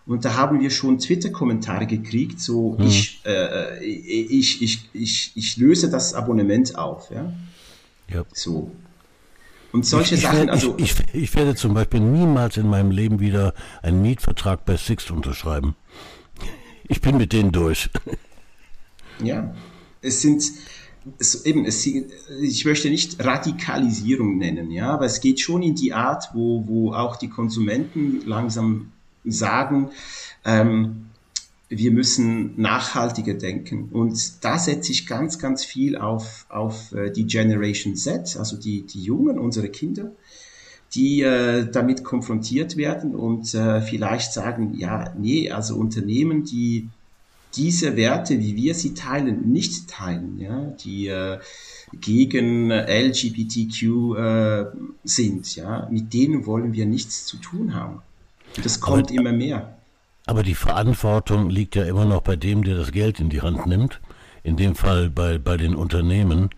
Und da haben wir schon Twitter-Kommentare gekriegt, so mhm. ich, äh, ich, ich, ich, ich löse das Abonnement auf. Ja? ja. So. Und solche ich, Sachen, werde, also. Ich, ich, ich, werde zum Beispiel niemals in meinem Leben wieder einen Mietvertrag bei Sixt unterschreiben. Ich bin mit denen durch. Ja, es sind, es, eben, es, ich möchte nicht Radikalisierung nennen, ja, aber es geht schon in die Art, wo, wo auch die Konsumenten langsam sagen, ähm, wir müssen nachhaltiger denken. Und da setze ich ganz, ganz viel auf, auf äh, die Generation Z, also die, die Jungen, unsere Kinder, die äh, damit konfrontiert werden und äh, vielleicht sagen, ja, nee, also Unternehmen, die diese Werte, wie wir sie teilen, nicht teilen, ja, die äh, gegen LGBTQ äh, sind, ja, mit denen wollen wir nichts zu tun haben. Das kommt aber, immer mehr. Aber die Verantwortung liegt ja immer noch bei dem, der das Geld in die Hand nimmt, in dem Fall bei, bei den Unternehmen.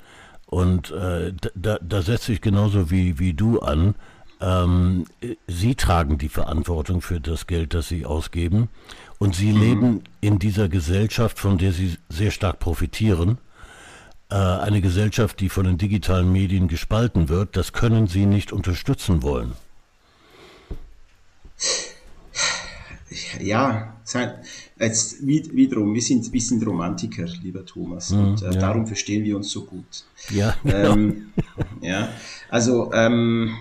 Und äh, da, da setze ich genauso wie, wie du an. Ähm, sie tragen die Verantwortung für das Geld, das sie ausgeben. Und sie mhm. leben in dieser Gesellschaft, von der sie sehr stark profitieren. Äh, eine Gesellschaft, die von den digitalen Medien gespalten wird, das können sie nicht unterstützen wollen. Ja, jetzt wiederum, wir sind, wir sind Romantiker, lieber Thomas, mhm, und äh, ja. darum verstehen wir uns so gut. Ja, ähm, ja also ähm,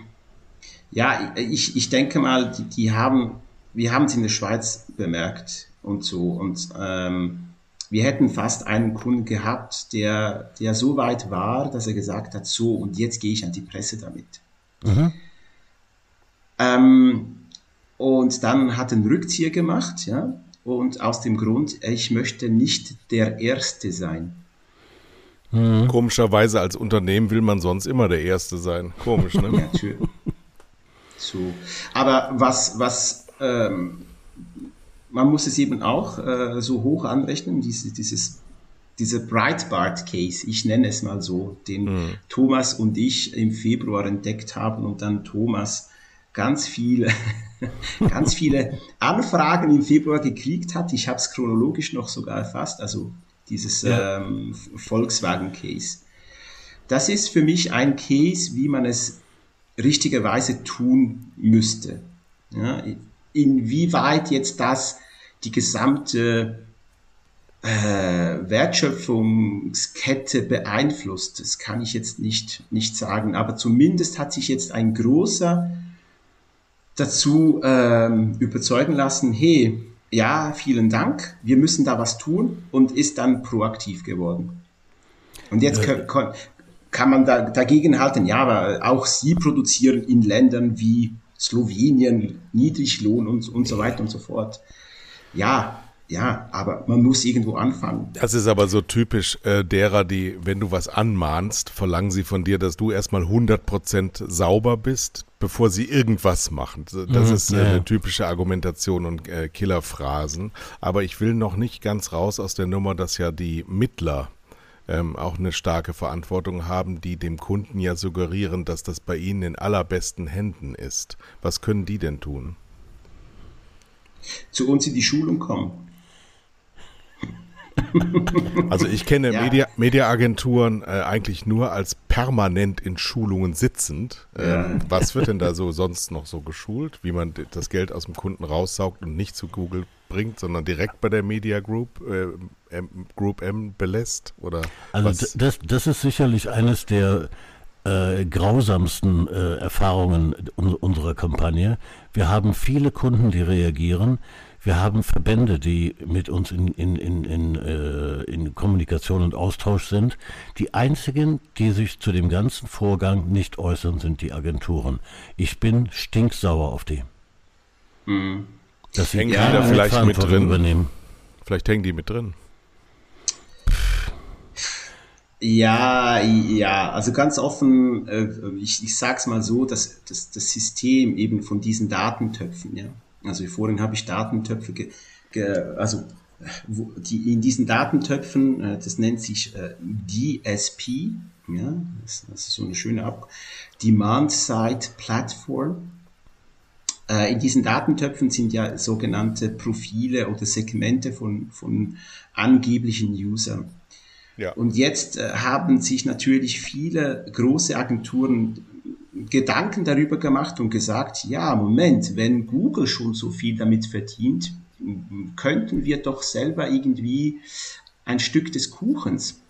ja, ich, ich denke mal, die, die haben wir haben es in der Schweiz bemerkt und so. Und ähm, wir hätten fast einen Kunden gehabt, der, der so weit war, dass er gesagt hat, so, und jetzt gehe ich an die Presse damit. Mhm. Ähm, und dann hat er einen Rückzieher gemacht, ja, und aus dem Grund, ich möchte nicht der Erste sein. Mhm. Komischerweise als Unternehmen will man sonst immer der Erste sein. Komisch, ne? ja, schön. So. Aber was, was ähm, man muss es eben auch äh, so hoch anrechnen, diese, dieses, dieser Breitbart-Case, ich nenne es mal so, den mhm. Thomas und ich im Februar entdeckt haben und dann Thomas ganz viele, ganz viele Anfragen im Februar gekriegt hat. Ich habe es chronologisch noch sogar erfasst, also dieses ja. ähm, Volkswagen-Case. Das ist für mich ein Case, wie man es richtigerweise tun müsste. Ja, inwieweit jetzt das die gesamte äh, Wertschöpfungskette beeinflusst, das kann ich jetzt nicht, nicht sagen. Aber zumindest hat sich jetzt ein großer dazu ähm, überzeugen lassen, hey, ja, vielen Dank, wir müssen da was tun und ist dann proaktiv geworden. Und jetzt kann, kann man da, dagegen halten, ja, aber auch sie produzieren in Ländern wie Slowenien, Niedriglohn und, und so weiter und so fort. Ja, ja, aber man muss irgendwo anfangen. Das ist aber so typisch äh, derer, die, wenn du was anmahnst, verlangen sie von dir, dass du erstmal 100% sauber bist, bevor sie irgendwas machen. Das mhm, ist äh, ja. eine typische Argumentation und äh, Killerphrasen. Aber ich will noch nicht ganz raus aus der Nummer, dass ja die Mittler ähm, auch eine starke Verantwortung haben, die dem Kunden ja suggerieren, dass das bei ihnen in allerbesten Händen ist. Was können die denn tun? Zu uns in die Schulung kommen. Also ich kenne ja. Media, Mediaagenturen äh, eigentlich nur als permanent in Schulungen sitzend. Ähm, ja. Was wird denn da so sonst noch so geschult, wie man das Geld aus dem Kunden raussaugt und nicht zu Google bringt, sondern direkt bei der Media Group, äh, M, Group M belässt? Oder also das, das ist sicherlich eines der äh, grausamsten äh, Erfahrungen unserer Kampagne. Wir haben viele Kunden, die reagieren. Wir haben Verbände, die mit uns in, in, in, in, äh, in Kommunikation und Austausch sind. Die einzigen, die sich zu dem ganzen Vorgang nicht äußern, sind die Agenturen. Ich bin stinksauer auf die. Mhm. Dass sie hängen die da vielleicht mit drin. Übernehmen. Vielleicht hängen die mit drin. Ja, ja, also ganz offen, äh, ich, ich sag's mal so, dass, dass das System eben von diesen Datentöpfen, ja. Also vorhin habe ich Datentöpfe, ge, ge, also wo, die in diesen Datentöpfen, äh, das nennt sich äh, DSP, ja, das, das ist so eine schöne Ab Demand Side Platform. Äh, in diesen Datentöpfen sind ja sogenannte Profile oder Segmente von, von angeblichen Usern. Ja. Und jetzt äh, haben sich natürlich viele große Agenturen Gedanken darüber gemacht und gesagt, ja, Moment, wenn Google schon so viel damit verdient, könnten wir doch selber irgendwie ein Stück des Kuchens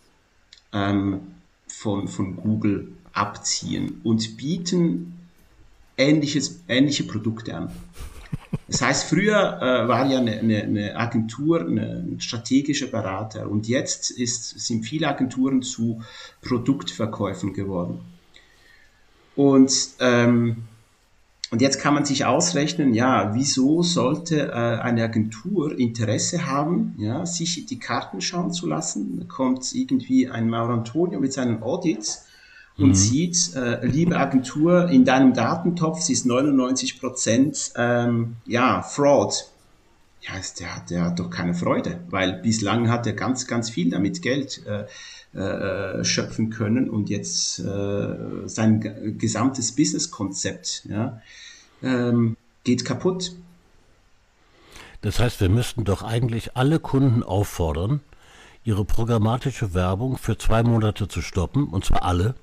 ähm, von, von Google abziehen und bieten ähnliches, ähnliche Produkte an. Das heißt, früher äh, war ja eine, eine, eine Agentur ein strategischer Berater und jetzt ist, sind viele Agenturen zu Produktverkäufen geworden. Und, ähm, und jetzt kann man sich ausrechnen, ja, wieso sollte äh, eine Agentur Interesse haben, ja, sich die Karten schauen zu lassen? Da kommt irgendwie ein Maurantonio mit seinen Audits und mhm. sieht, äh, liebe Agentur, in deinem Datentopf ist 99 Prozent ähm, ja, Fraud. Ja, der hat, der hat doch keine Freude, weil bislang hat er ganz, ganz viel damit Geld äh, äh, schöpfen können und jetzt äh, sein gesamtes Businesskonzept ja, ähm, geht kaputt. Das heißt, wir müssten doch eigentlich alle Kunden auffordern, ihre programmatische Werbung für zwei Monate zu stoppen, und zwar alle.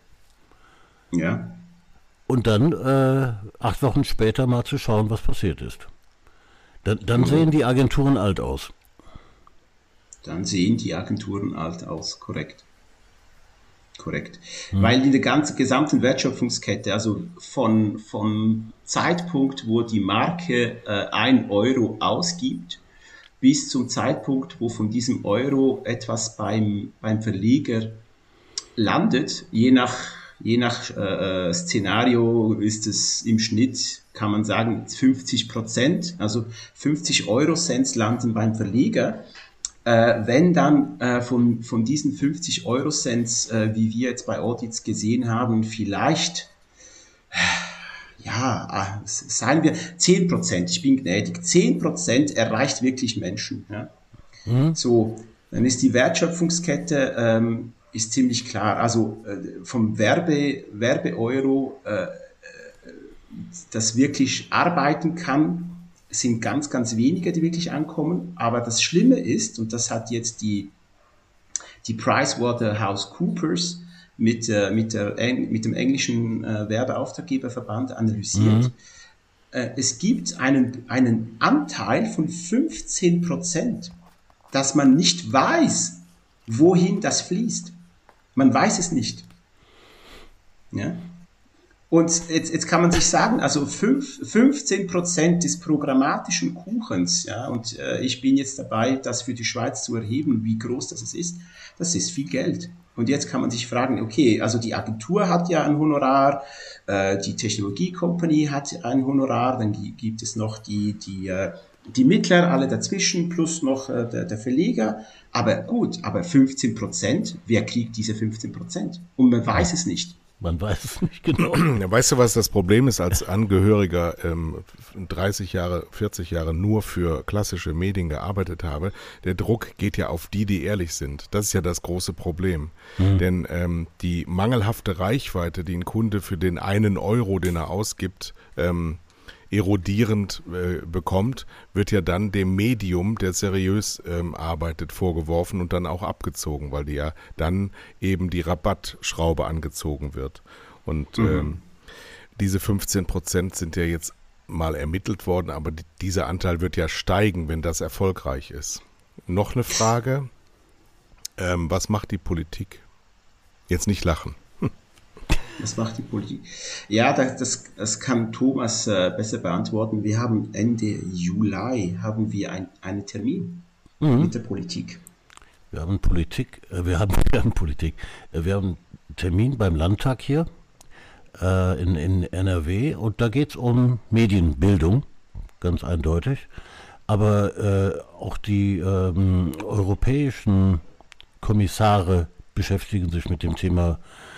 Ja. Und dann äh, acht Wochen später mal zu schauen, was passiert ist. Dann, dann mhm. sehen die Agenturen alt aus. Dann sehen die Agenturen alt aus, korrekt. Korrekt. Mhm. Weil in der ganzen gesamten Wertschöpfungskette, also von, von Zeitpunkt, wo die Marke äh, ein Euro ausgibt, bis zum Zeitpunkt, wo von diesem Euro etwas beim, beim Verleger landet, je nach Je nach äh, äh, Szenario ist es im Schnitt, kann man sagen, 50 Prozent, also 50 Euro Cent landen beim Verleger. Äh, wenn dann äh, von, von diesen 50 Euro Cent, äh, wie wir jetzt bei Audits gesehen haben, vielleicht ja, ah, sagen wir 10 Prozent, ich bin gnädig, 10 Prozent erreicht wirklich Menschen. Ja? Mhm. So, dann ist die Wertschöpfungskette ähm, ist ziemlich klar. Also äh, vom Werbe, Werbeeuro, äh, äh, das wirklich arbeiten kann, sind ganz, ganz wenige, die wirklich ankommen. Aber das Schlimme ist, und das hat jetzt die, die PricewaterhouseCoopers mit, äh, mit, der, mit dem englischen äh, Werbeauftraggeberverband analysiert. Mhm. Äh, es gibt einen, einen Anteil von 15 Prozent, dass man nicht weiß, wohin das fließt. Man weiß es nicht. Ja? Und jetzt, jetzt kann man sich sagen, also fünf, 15 Prozent des programmatischen Kuchens, ja, und äh, ich bin jetzt dabei, das für die Schweiz zu erheben, wie groß das ist, das ist viel Geld. Und jetzt kann man sich fragen, okay, also die Agentur hat ja ein Honorar, äh, die Technologie-Company hat ein Honorar, dann gibt es noch die, die, äh, die Mittler, alle dazwischen, plus noch äh, der, der Verleger. Aber gut, aber 15 Prozent, wer kriegt diese 15 Prozent? Und man weiß es nicht. Man weiß es nicht genau. Weißt du, was das Problem ist als Angehöriger, ähm, 30 Jahre, 40 Jahre nur für klassische Medien gearbeitet habe? Der Druck geht ja auf die, die ehrlich sind. Das ist ja das große Problem. Mhm. Denn ähm, die mangelhafte Reichweite, die ein Kunde für den einen Euro, den er ausgibt, ähm, erodierend äh, bekommt, wird ja dann dem Medium, der seriös ähm, arbeitet, vorgeworfen und dann auch abgezogen, weil die ja dann eben die Rabattschraube angezogen wird. Und mhm. ähm, diese 15 Prozent sind ja jetzt mal ermittelt worden, aber die, dieser Anteil wird ja steigen, wenn das erfolgreich ist. Noch eine Frage. Ähm, was macht die Politik? Jetzt nicht lachen. Was macht die Politik? Ja, das, das, das kann Thomas äh, besser beantworten. Wir haben Ende Juli haben wir ein, einen Termin mhm. mit der Politik. Wir haben Politik, äh, wir haben, wir haben Politik, äh, wir haben einen Termin beim Landtag hier äh, in, in NRW und da geht es um Medienbildung, ganz eindeutig. Aber äh, auch die ähm, europäischen Kommissare beschäftigen sich mit dem Thema äh,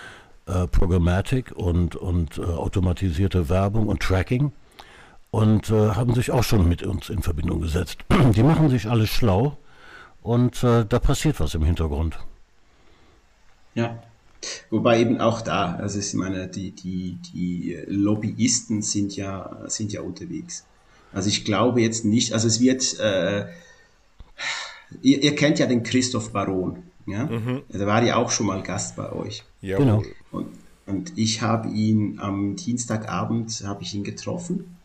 Programmatic und, und äh, automatisierte Werbung und Tracking und äh, haben sich auch schon mit uns in Verbindung gesetzt. Die machen sich alles schlau und äh, da passiert was im Hintergrund. Ja, Wobei eben auch da, also ich meine, die, die, die Lobbyisten sind ja, sind ja unterwegs. Also ich glaube jetzt nicht, also es wird, äh, ihr, ihr kennt ja den Christoph Baron, ja? Mhm. Der war ja auch schon mal Gast bei euch. Ja, genau. Und, Und ich habe ihn am Dienstagabend habe ich ihn getroffen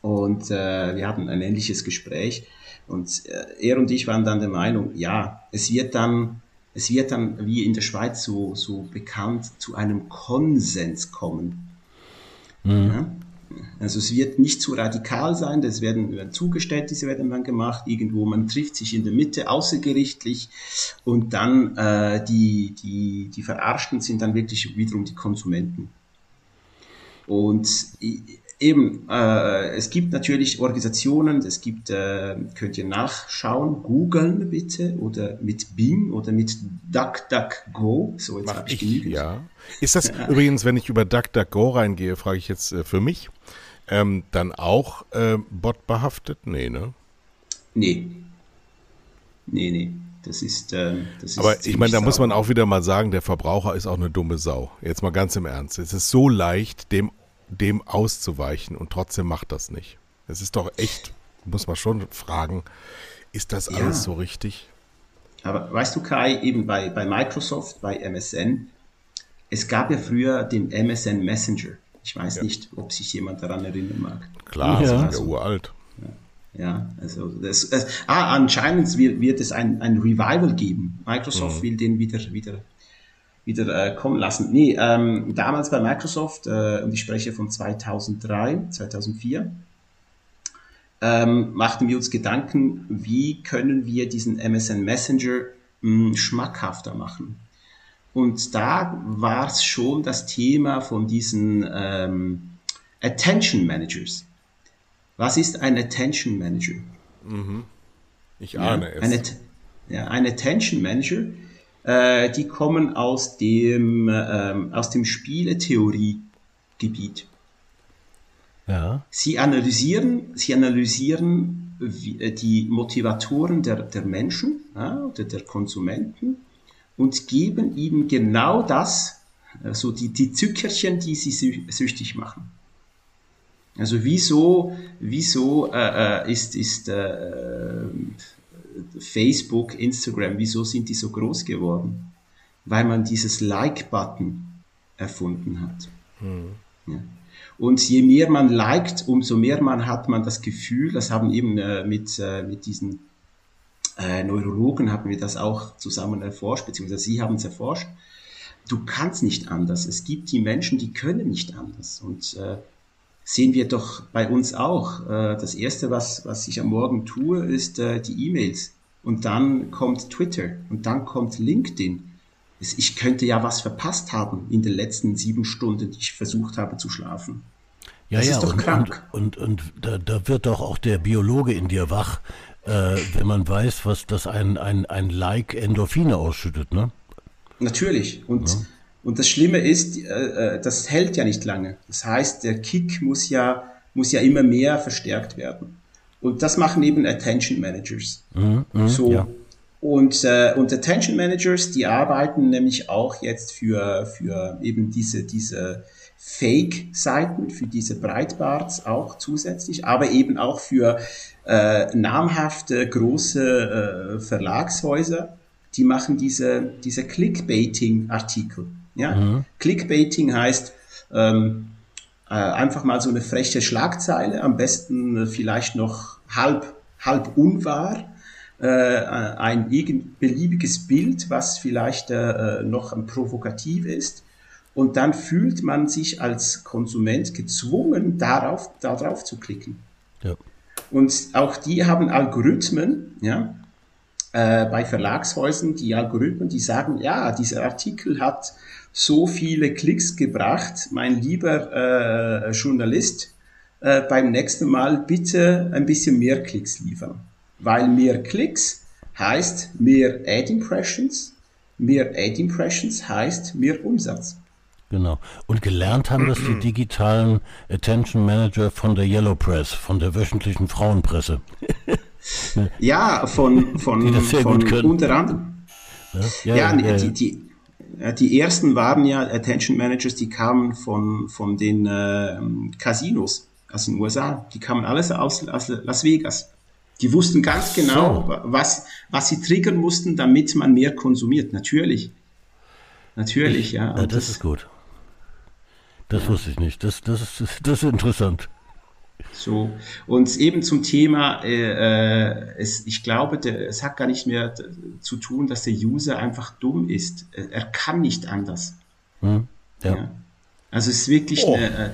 und äh, wir hatten ein ähnliches Gespräch und äh, er und ich waren dann der Meinung, ja, es wird dann es wird dann wie in der Schweiz so so bekannt zu einem Konsens kommen. Mhm. Ja? Also es wird nicht zu radikal sein, das werden, werden Zugeständnisse werden dann gemacht, irgendwo man trifft sich in der Mitte außergerichtlich und dann äh, die, die, die Verarschten sind dann wirklich wiederum die Konsumenten. Und eben, äh, es gibt natürlich Organisationen, es gibt, äh, könnt ihr nachschauen, googeln bitte oder mit Bing oder mit DuckDuckGo. So, jetzt habe ich genügend. Ja. Ist das ja. übrigens, wenn ich über DuckDuckGo reingehe, frage ich jetzt äh, für mich, ähm, dann auch äh, botbehaftet? Nee, ne? Nee. Nee, nee. Das ist, äh, das Aber ich meine, da muss man auch wieder mal sagen, der Verbraucher ist auch eine dumme Sau. Jetzt mal ganz im Ernst. Es ist so leicht, dem, dem auszuweichen und trotzdem macht das nicht. Es ist doch echt, muss man schon fragen, ist das ja. alles so richtig? Aber weißt du, Kai, eben bei, bei Microsoft, bei MSN, es gab ja früher den MSN Messenger. Ich weiß ja. nicht, ob sich jemand daran erinnern mag. Klar, ja. das ist ja uralt. Ja, also das, das ah, anscheinend wird, wird es ein, ein Revival geben. Microsoft mhm. will den wieder, wieder, wieder äh, kommen lassen. Nee, ähm, damals bei Microsoft, äh, und ich spreche von 2003, 2004, ähm, machten wir uns Gedanken, wie können wir diesen MSN Messenger mh, hm, schmackhafter machen. Und da war es schon das Thema von diesen ähm, Attention Managers. Was ist ein Attention Manager? Mhm. Ich ahne ja, es. Eine, ja, ein Attention Manager, äh, die kommen aus dem, ähm, aus dem Spieletheoriegebiet. Ja. Sie analysieren, sie analysieren wie, äh, die Motivatoren der, der Menschen ja, oder der Konsumenten und geben ihm genau das, also die, die Zuckerchen, die sie süchtig machen. Also wieso, wieso äh, äh, ist, ist äh, Facebook, Instagram, wieso sind die so groß geworden? Weil man dieses Like-Button erfunden hat. Hm. Ja. Und je mehr man liked, umso mehr man hat man das Gefühl, das haben eben äh, mit, äh, mit diesen äh, Neurologen haben wir das auch zusammen erforscht, beziehungsweise sie haben es erforscht. Du kannst nicht anders. Es gibt die Menschen, die können nicht anders. Und äh, sehen wir doch bei uns auch. Äh, das Erste, was, was ich am Morgen tue, ist äh, die E-Mails. Und dann kommt Twitter und dann kommt LinkedIn. Ich könnte ja was verpasst haben in den letzten sieben Stunden, die ich versucht habe zu schlafen. Ja, das ja, ist doch und, krank. Und, und, und da, da, wird doch auch der Biologe in dir wach, äh, wenn man weiß, was das ein, ein, ein Like Endorphine ausschüttet, ne? Natürlich. Und, ja. Und das Schlimme ist, äh, äh, das hält ja nicht lange. Das heißt, der Kick muss ja, muss ja immer mehr verstärkt werden. Und das machen eben Attention Managers. Mhm, mh, so. Ja. Und, äh, und Attention Managers, die arbeiten nämlich auch jetzt für, für eben diese, diese Fake-Seiten, für diese Breitbarts auch zusätzlich, aber eben auch für äh, namhafte große äh, Verlagshäuser, die machen diese, diese Clickbaiting-Artikel. Ja? Mhm. Clickbaiting heißt ähm, äh, einfach mal so eine freche Schlagzeile, am besten äh, vielleicht noch halb, halb unwahr, äh, ein beliebiges Bild, was vielleicht äh, noch provokativ ist. Und dann fühlt man sich als Konsument gezwungen, darauf, darauf zu klicken. Ja. Und auch die haben Algorithmen, ja, äh, bei Verlagshäusern, die Algorithmen, die sagen, ja, dieser Artikel hat so viele Klicks gebracht, mein lieber äh, Journalist, äh, beim nächsten Mal bitte ein bisschen mehr Klicks liefern. Weil mehr Klicks heißt mehr Ad Impressions, mehr Ad Impressions heißt mehr Umsatz. Genau. Und gelernt haben das die digitalen Attention Manager von der Yellow Press, von der wöchentlichen Frauenpresse. ja, von, von, von unter anderem. Ja, ja, ja, ja die, die, die ersten waren ja Attention Managers, die kamen von, von den äh, Casinos aus den USA. Die kamen alles aus, aus Las Vegas. Die wussten ganz genau, so. was, was sie triggern mussten, damit man mehr konsumiert. Natürlich. Natürlich, ich, ja. ja das, das, ist gut. Das ja. wusste ich nicht. Das, das, ist, das ist interessant. So. Und eben zum Thema, äh, äh, es, ich glaube, der, es hat gar nicht mehr zu tun, dass der User einfach dumm ist. Er kann nicht anders. Hm, ja. ja. Also es ist wirklich oh. eine, äh,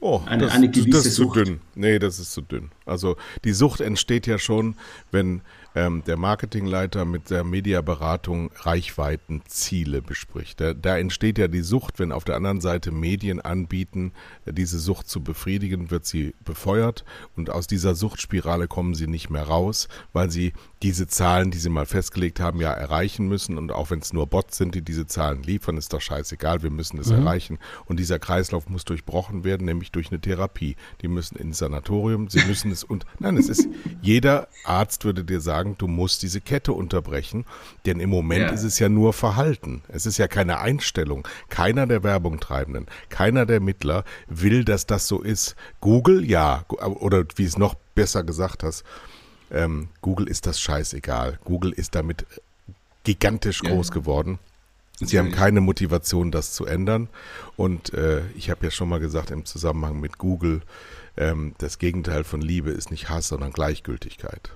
oh, eine, das, eine gewisse das ist Sucht. zu dünn. Nee, das ist zu dünn. Also die Sucht entsteht ja schon, wenn ähm, der Marketingleiter mit der Mediaberatung Reichweitenziele bespricht. Da, da, entsteht ja die Sucht, wenn auf der anderen Seite Medien anbieten, diese Sucht zu befriedigen, wird sie befeuert und aus dieser Suchtspirale kommen sie nicht mehr raus, weil sie diese Zahlen, die sie mal festgelegt haben, ja erreichen müssen und auch wenn es nur Bots sind, die diese Zahlen liefern, ist doch scheißegal, wir müssen es mhm. erreichen und dieser Kreislauf muss durchbrochen werden, nämlich durch eine Therapie. Die müssen ins Sanatorium, sie müssen es und nein, es ist jeder Arzt würde dir sagen, sagen, du musst diese Kette unterbrechen, denn im Moment ja. ist es ja nur Verhalten. Es ist ja keine Einstellung. Keiner der Werbungtreibenden, keiner der Mittler will, dass das so ist. Google, ja, oder wie es noch besser gesagt hast, ähm, Google ist das scheißegal. Google ist damit gigantisch groß ja. geworden. Sie haben keine Motivation, das zu ändern. Und äh, ich habe ja schon mal gesagt im Zusammenhang mit Google, ähm, das Gegenteil von Liebe ist nicht Hass, sondern Gleichgültigkeit.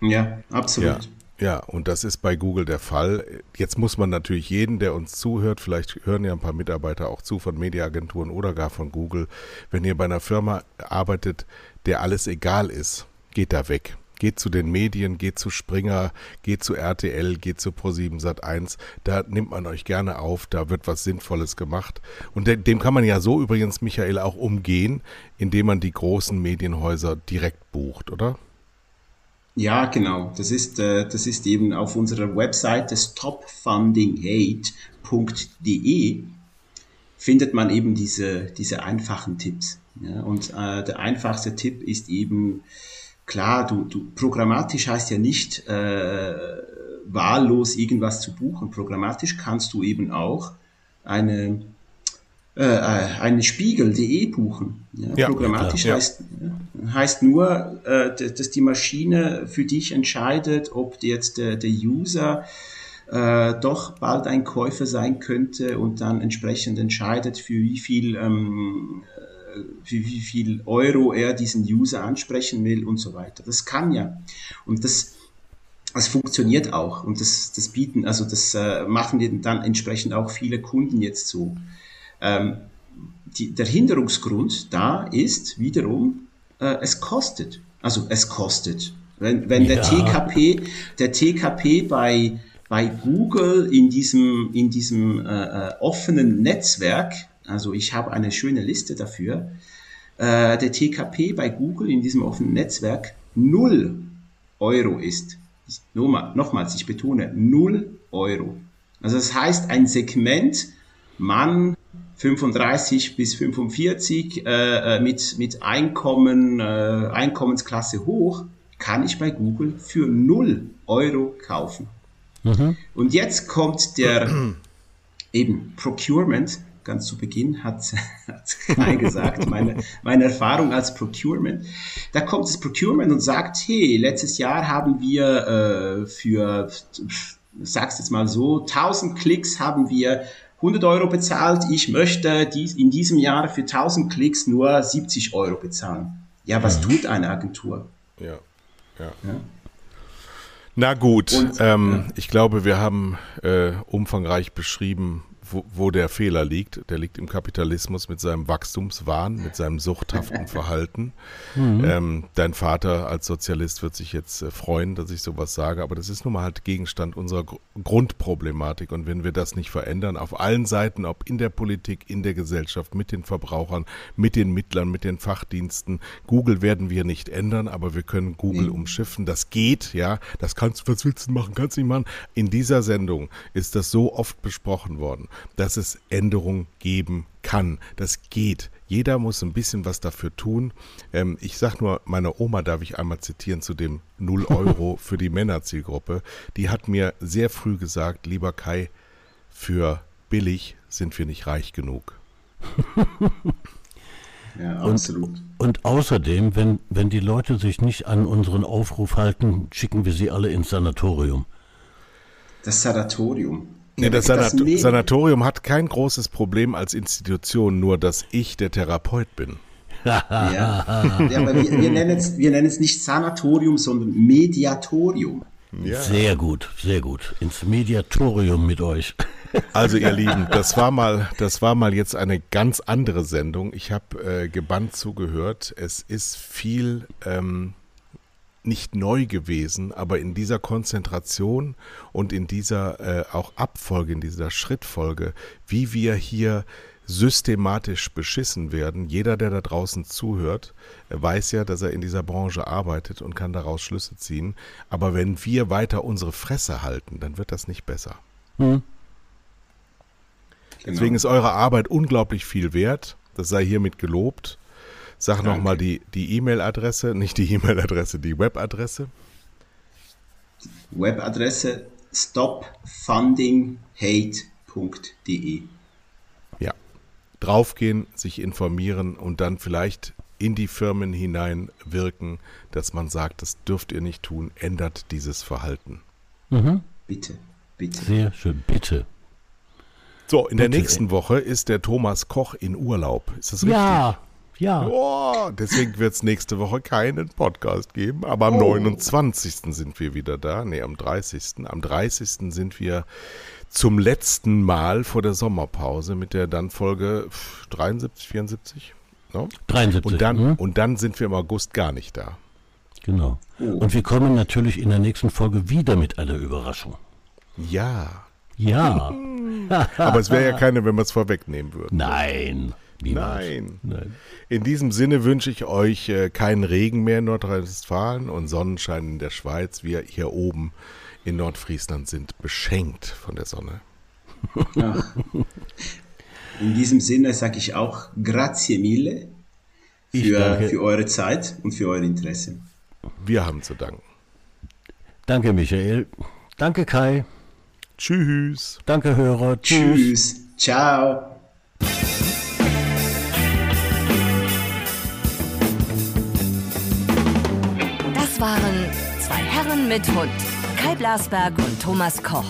Ja, absolut. Ja. Ja, und das ist bei Google der Fall. Jetzt muss man natürlich jeden, der uns zuhört, vielleicht hören ja ein paar Mitarbeiter auch zu von Mediaagenturen oder gar von Google, wenn ihr bei einer Firma arbeitet, der alles egal ist, geht da weg. Geht zu den Medien, geht zu Springer, geht zu RTL, geht zu Pro7 Sat1. Da nimmt man euch gerne auf, da wird was Sinnvolles gemacht. Und dem kann man ja so übrigens, Michael, auch umgehen, indem man die großen Medienhäuser direkt bucht, oder? Ja, genau. Das ist, äh, das ist eben auf unserer Webseite stopfundinghate.de findet man eben diese, diese einfachen Tipps. Ja, und äh, der einfachste Tipp ist eben, klar, du, du programmatisch heißt ja nicht äh, wahllos irgendwas zu buchen. Programmatisch kannst du eben auch eine äh, einen Spiegel.de buchen. Ja, ja, programmatisch klar, heißt, heißt nur, äh, dass die Maschine für dich entscheidet, ob jetzt der, der User äh, doch bald ein Käufer sein könnte und dann entsprechend entscheidet, für wie viel, ähm, äh, für wie viel Euro er diesen User ansprechen will und so weiter. Das kann ja. Und das, das funktioniert auch und das, das bieten, also das äh, machen dann entsprechend auch viele Kunden jetzt so. Ähm, die, der Hinderungsgrund da ist wiederum, äh, es kostet. Also es kostet. Wenn, wenn ja. der TKP, der TKP bei, bei Google in diesem, in diesem äh, äh offenen Netzwerk, also ich habe eine schöne Liste dafür, äh, der TKP bei Google in diesem offenen Netzwerk 0 Euro ist. Nochmals, ich betone 0 Euro. Also das heißt, ein Segment Mann 35 bis 45 äh, äh, mit, mit Einkommen, äh, Einkommensklasse hoch, kann ich bei Google für 0 Euro kaufen. Mhm. Und jetzt kommt der eben Procurement, ganz zu Beginn hat, hat Kai gesagt, meine, meine Erfahrung als Procurement. Da kommt das Procurement und sagt, hey, letztes Jahr haben wir äh, für, sag's jetzt mal so, 1000 Klicks haben wir 100 Euro bezahlt, ich möchte dies in diesem Jahr für 1000 Klicks nur 70 Euro bezahlen. Ja, was tut eine Agentur? Ja, ja. ja. Na gut, Und, ähm, ja. ich glaube, wir haben äh, umfangreich beschrieben, wo, wo der Fehler liegt. Der liegt im Kapitalismus mit seinem Wachstumswahn, mit seinem suchthaften Verhalten. Mhm. Ähm, dein Vater als Sozialist wird sich jetzt äh, freuen, dass ich sowas sage, aber das ist nun mal halt Gegenstand unserer Gr Grundproblematik. Und wenn wir das nicht verändern, auf allen Seiten, ob in der Politik, in der Gesellschaft, mit den Verbrauchern, mit den Mittlern, mit den Fachdiensten, Google werden wir nicht ändern, aber wir können Google mhm. umschiffen. Das geht, ja. Das kannst du, was willst du machen? Kannst du nicht machen. In dieser Sendung ist das so oft besprochen worden dass es Änderungen geben kann. Das geht. Jeder muss ein bisschen was dafür tun. Ähm, ich sage nur, meine Oma darf ich einmal zitieren zu dem 0 Euro für die Männerzielgruppe. Die hat mir sehr früh gesagt, lieber Kai, für billig sind wir nicht reich genug. Ja, absolut. Und, und außerdem, wenn, wenn die Leute sich nicht an unseren Aufruf halten, schicken wir sie alle ins Sanatorium. Das Sanatorium. Nee, das, Sanat das Sanatorium hat kein großes Problem als Institution, nur dass ich der Therapeut bin. ja. ja, aber wir, wir nennen es, wir nennen es nicht Sanatorium, sondern Mediatorium. Ja. Sehr gut, sehr gut. Ins Mediatorium mit euch. Also ihr Lieben, das war mal, das war mal jetzt eine ganz andere Sendung. Ich habe äh, gebannt zugehört. Es ist viel ähm, nicht neu gewesen, aber in dieser Konzentration und in dieser äh, auch Abfolge, in dieser Schrittfolge, wie wir hier systematisch beschissen werden. Jeder, der da draußen zuhört, weiß ja, dass er in dieser Branche arbeitet und kann daraus Schlüsse ziehen. Aber wenn wir weiter unsere Fresse halten, dann wird das nicht besser. Hm. Deswegen ist eure Arbeit unglaublich viel wert. Das sei hiermit gelobt. Sag nochmal die E-Mail-Adresse, nicht die E-Mail-Adresse, die Webadresse. Webadresse stopfundinghate.de. Ja. Draufgehen, sich informieren und dann vielleicht in die Firmen hinein wirken, dass man sagt, das dürft ihr nicht tun, ändert dieses Verhalten. Mhm. Bitte, bitte. Sehr schön, bitte. So, in bitte. der nächsten Woche ist der Thomas Koch in Urlaub. Ist das richtig? Ja, ja. Oh, deswegen wird es nächste Woche keinen Podcast geben, aber am oh. 29. sind wir wieder da. Nee, am 30. Am 30. sind wir zum letzten Mal vor der Sommerpause mit der dann Folge 73, 74. No? 73. Und dann, hm? und dann sind wir im August gar nicht da. Genau. Oh. Und wir kommen natürlich in der nächsten Folge wieder mit einer Überraschung. Ja. Ja. aber es wäre ja keine, wenn wir es vorwegnehmen würden. Nein. Nein. Nein. In diesem Sinne wünsche ich euch äh, keinen Regen mehr in Nordrhein-Westfalen und Sonnenschein in der Schweiz. Wir hier oben in Nordfriesland sind beschenkt von der Sonne. Ach. In diesem Sinne sage ich auch grazie mille für, für eure Zeit und für euer Interesse. Wir haben zu danken. Danke, Michael. Danke, Kai. Tschüss. Danke, Hörer. Tschüss. Tschüss. Ciao. Mit Hund, Kai Blasberg und Thomas Koch.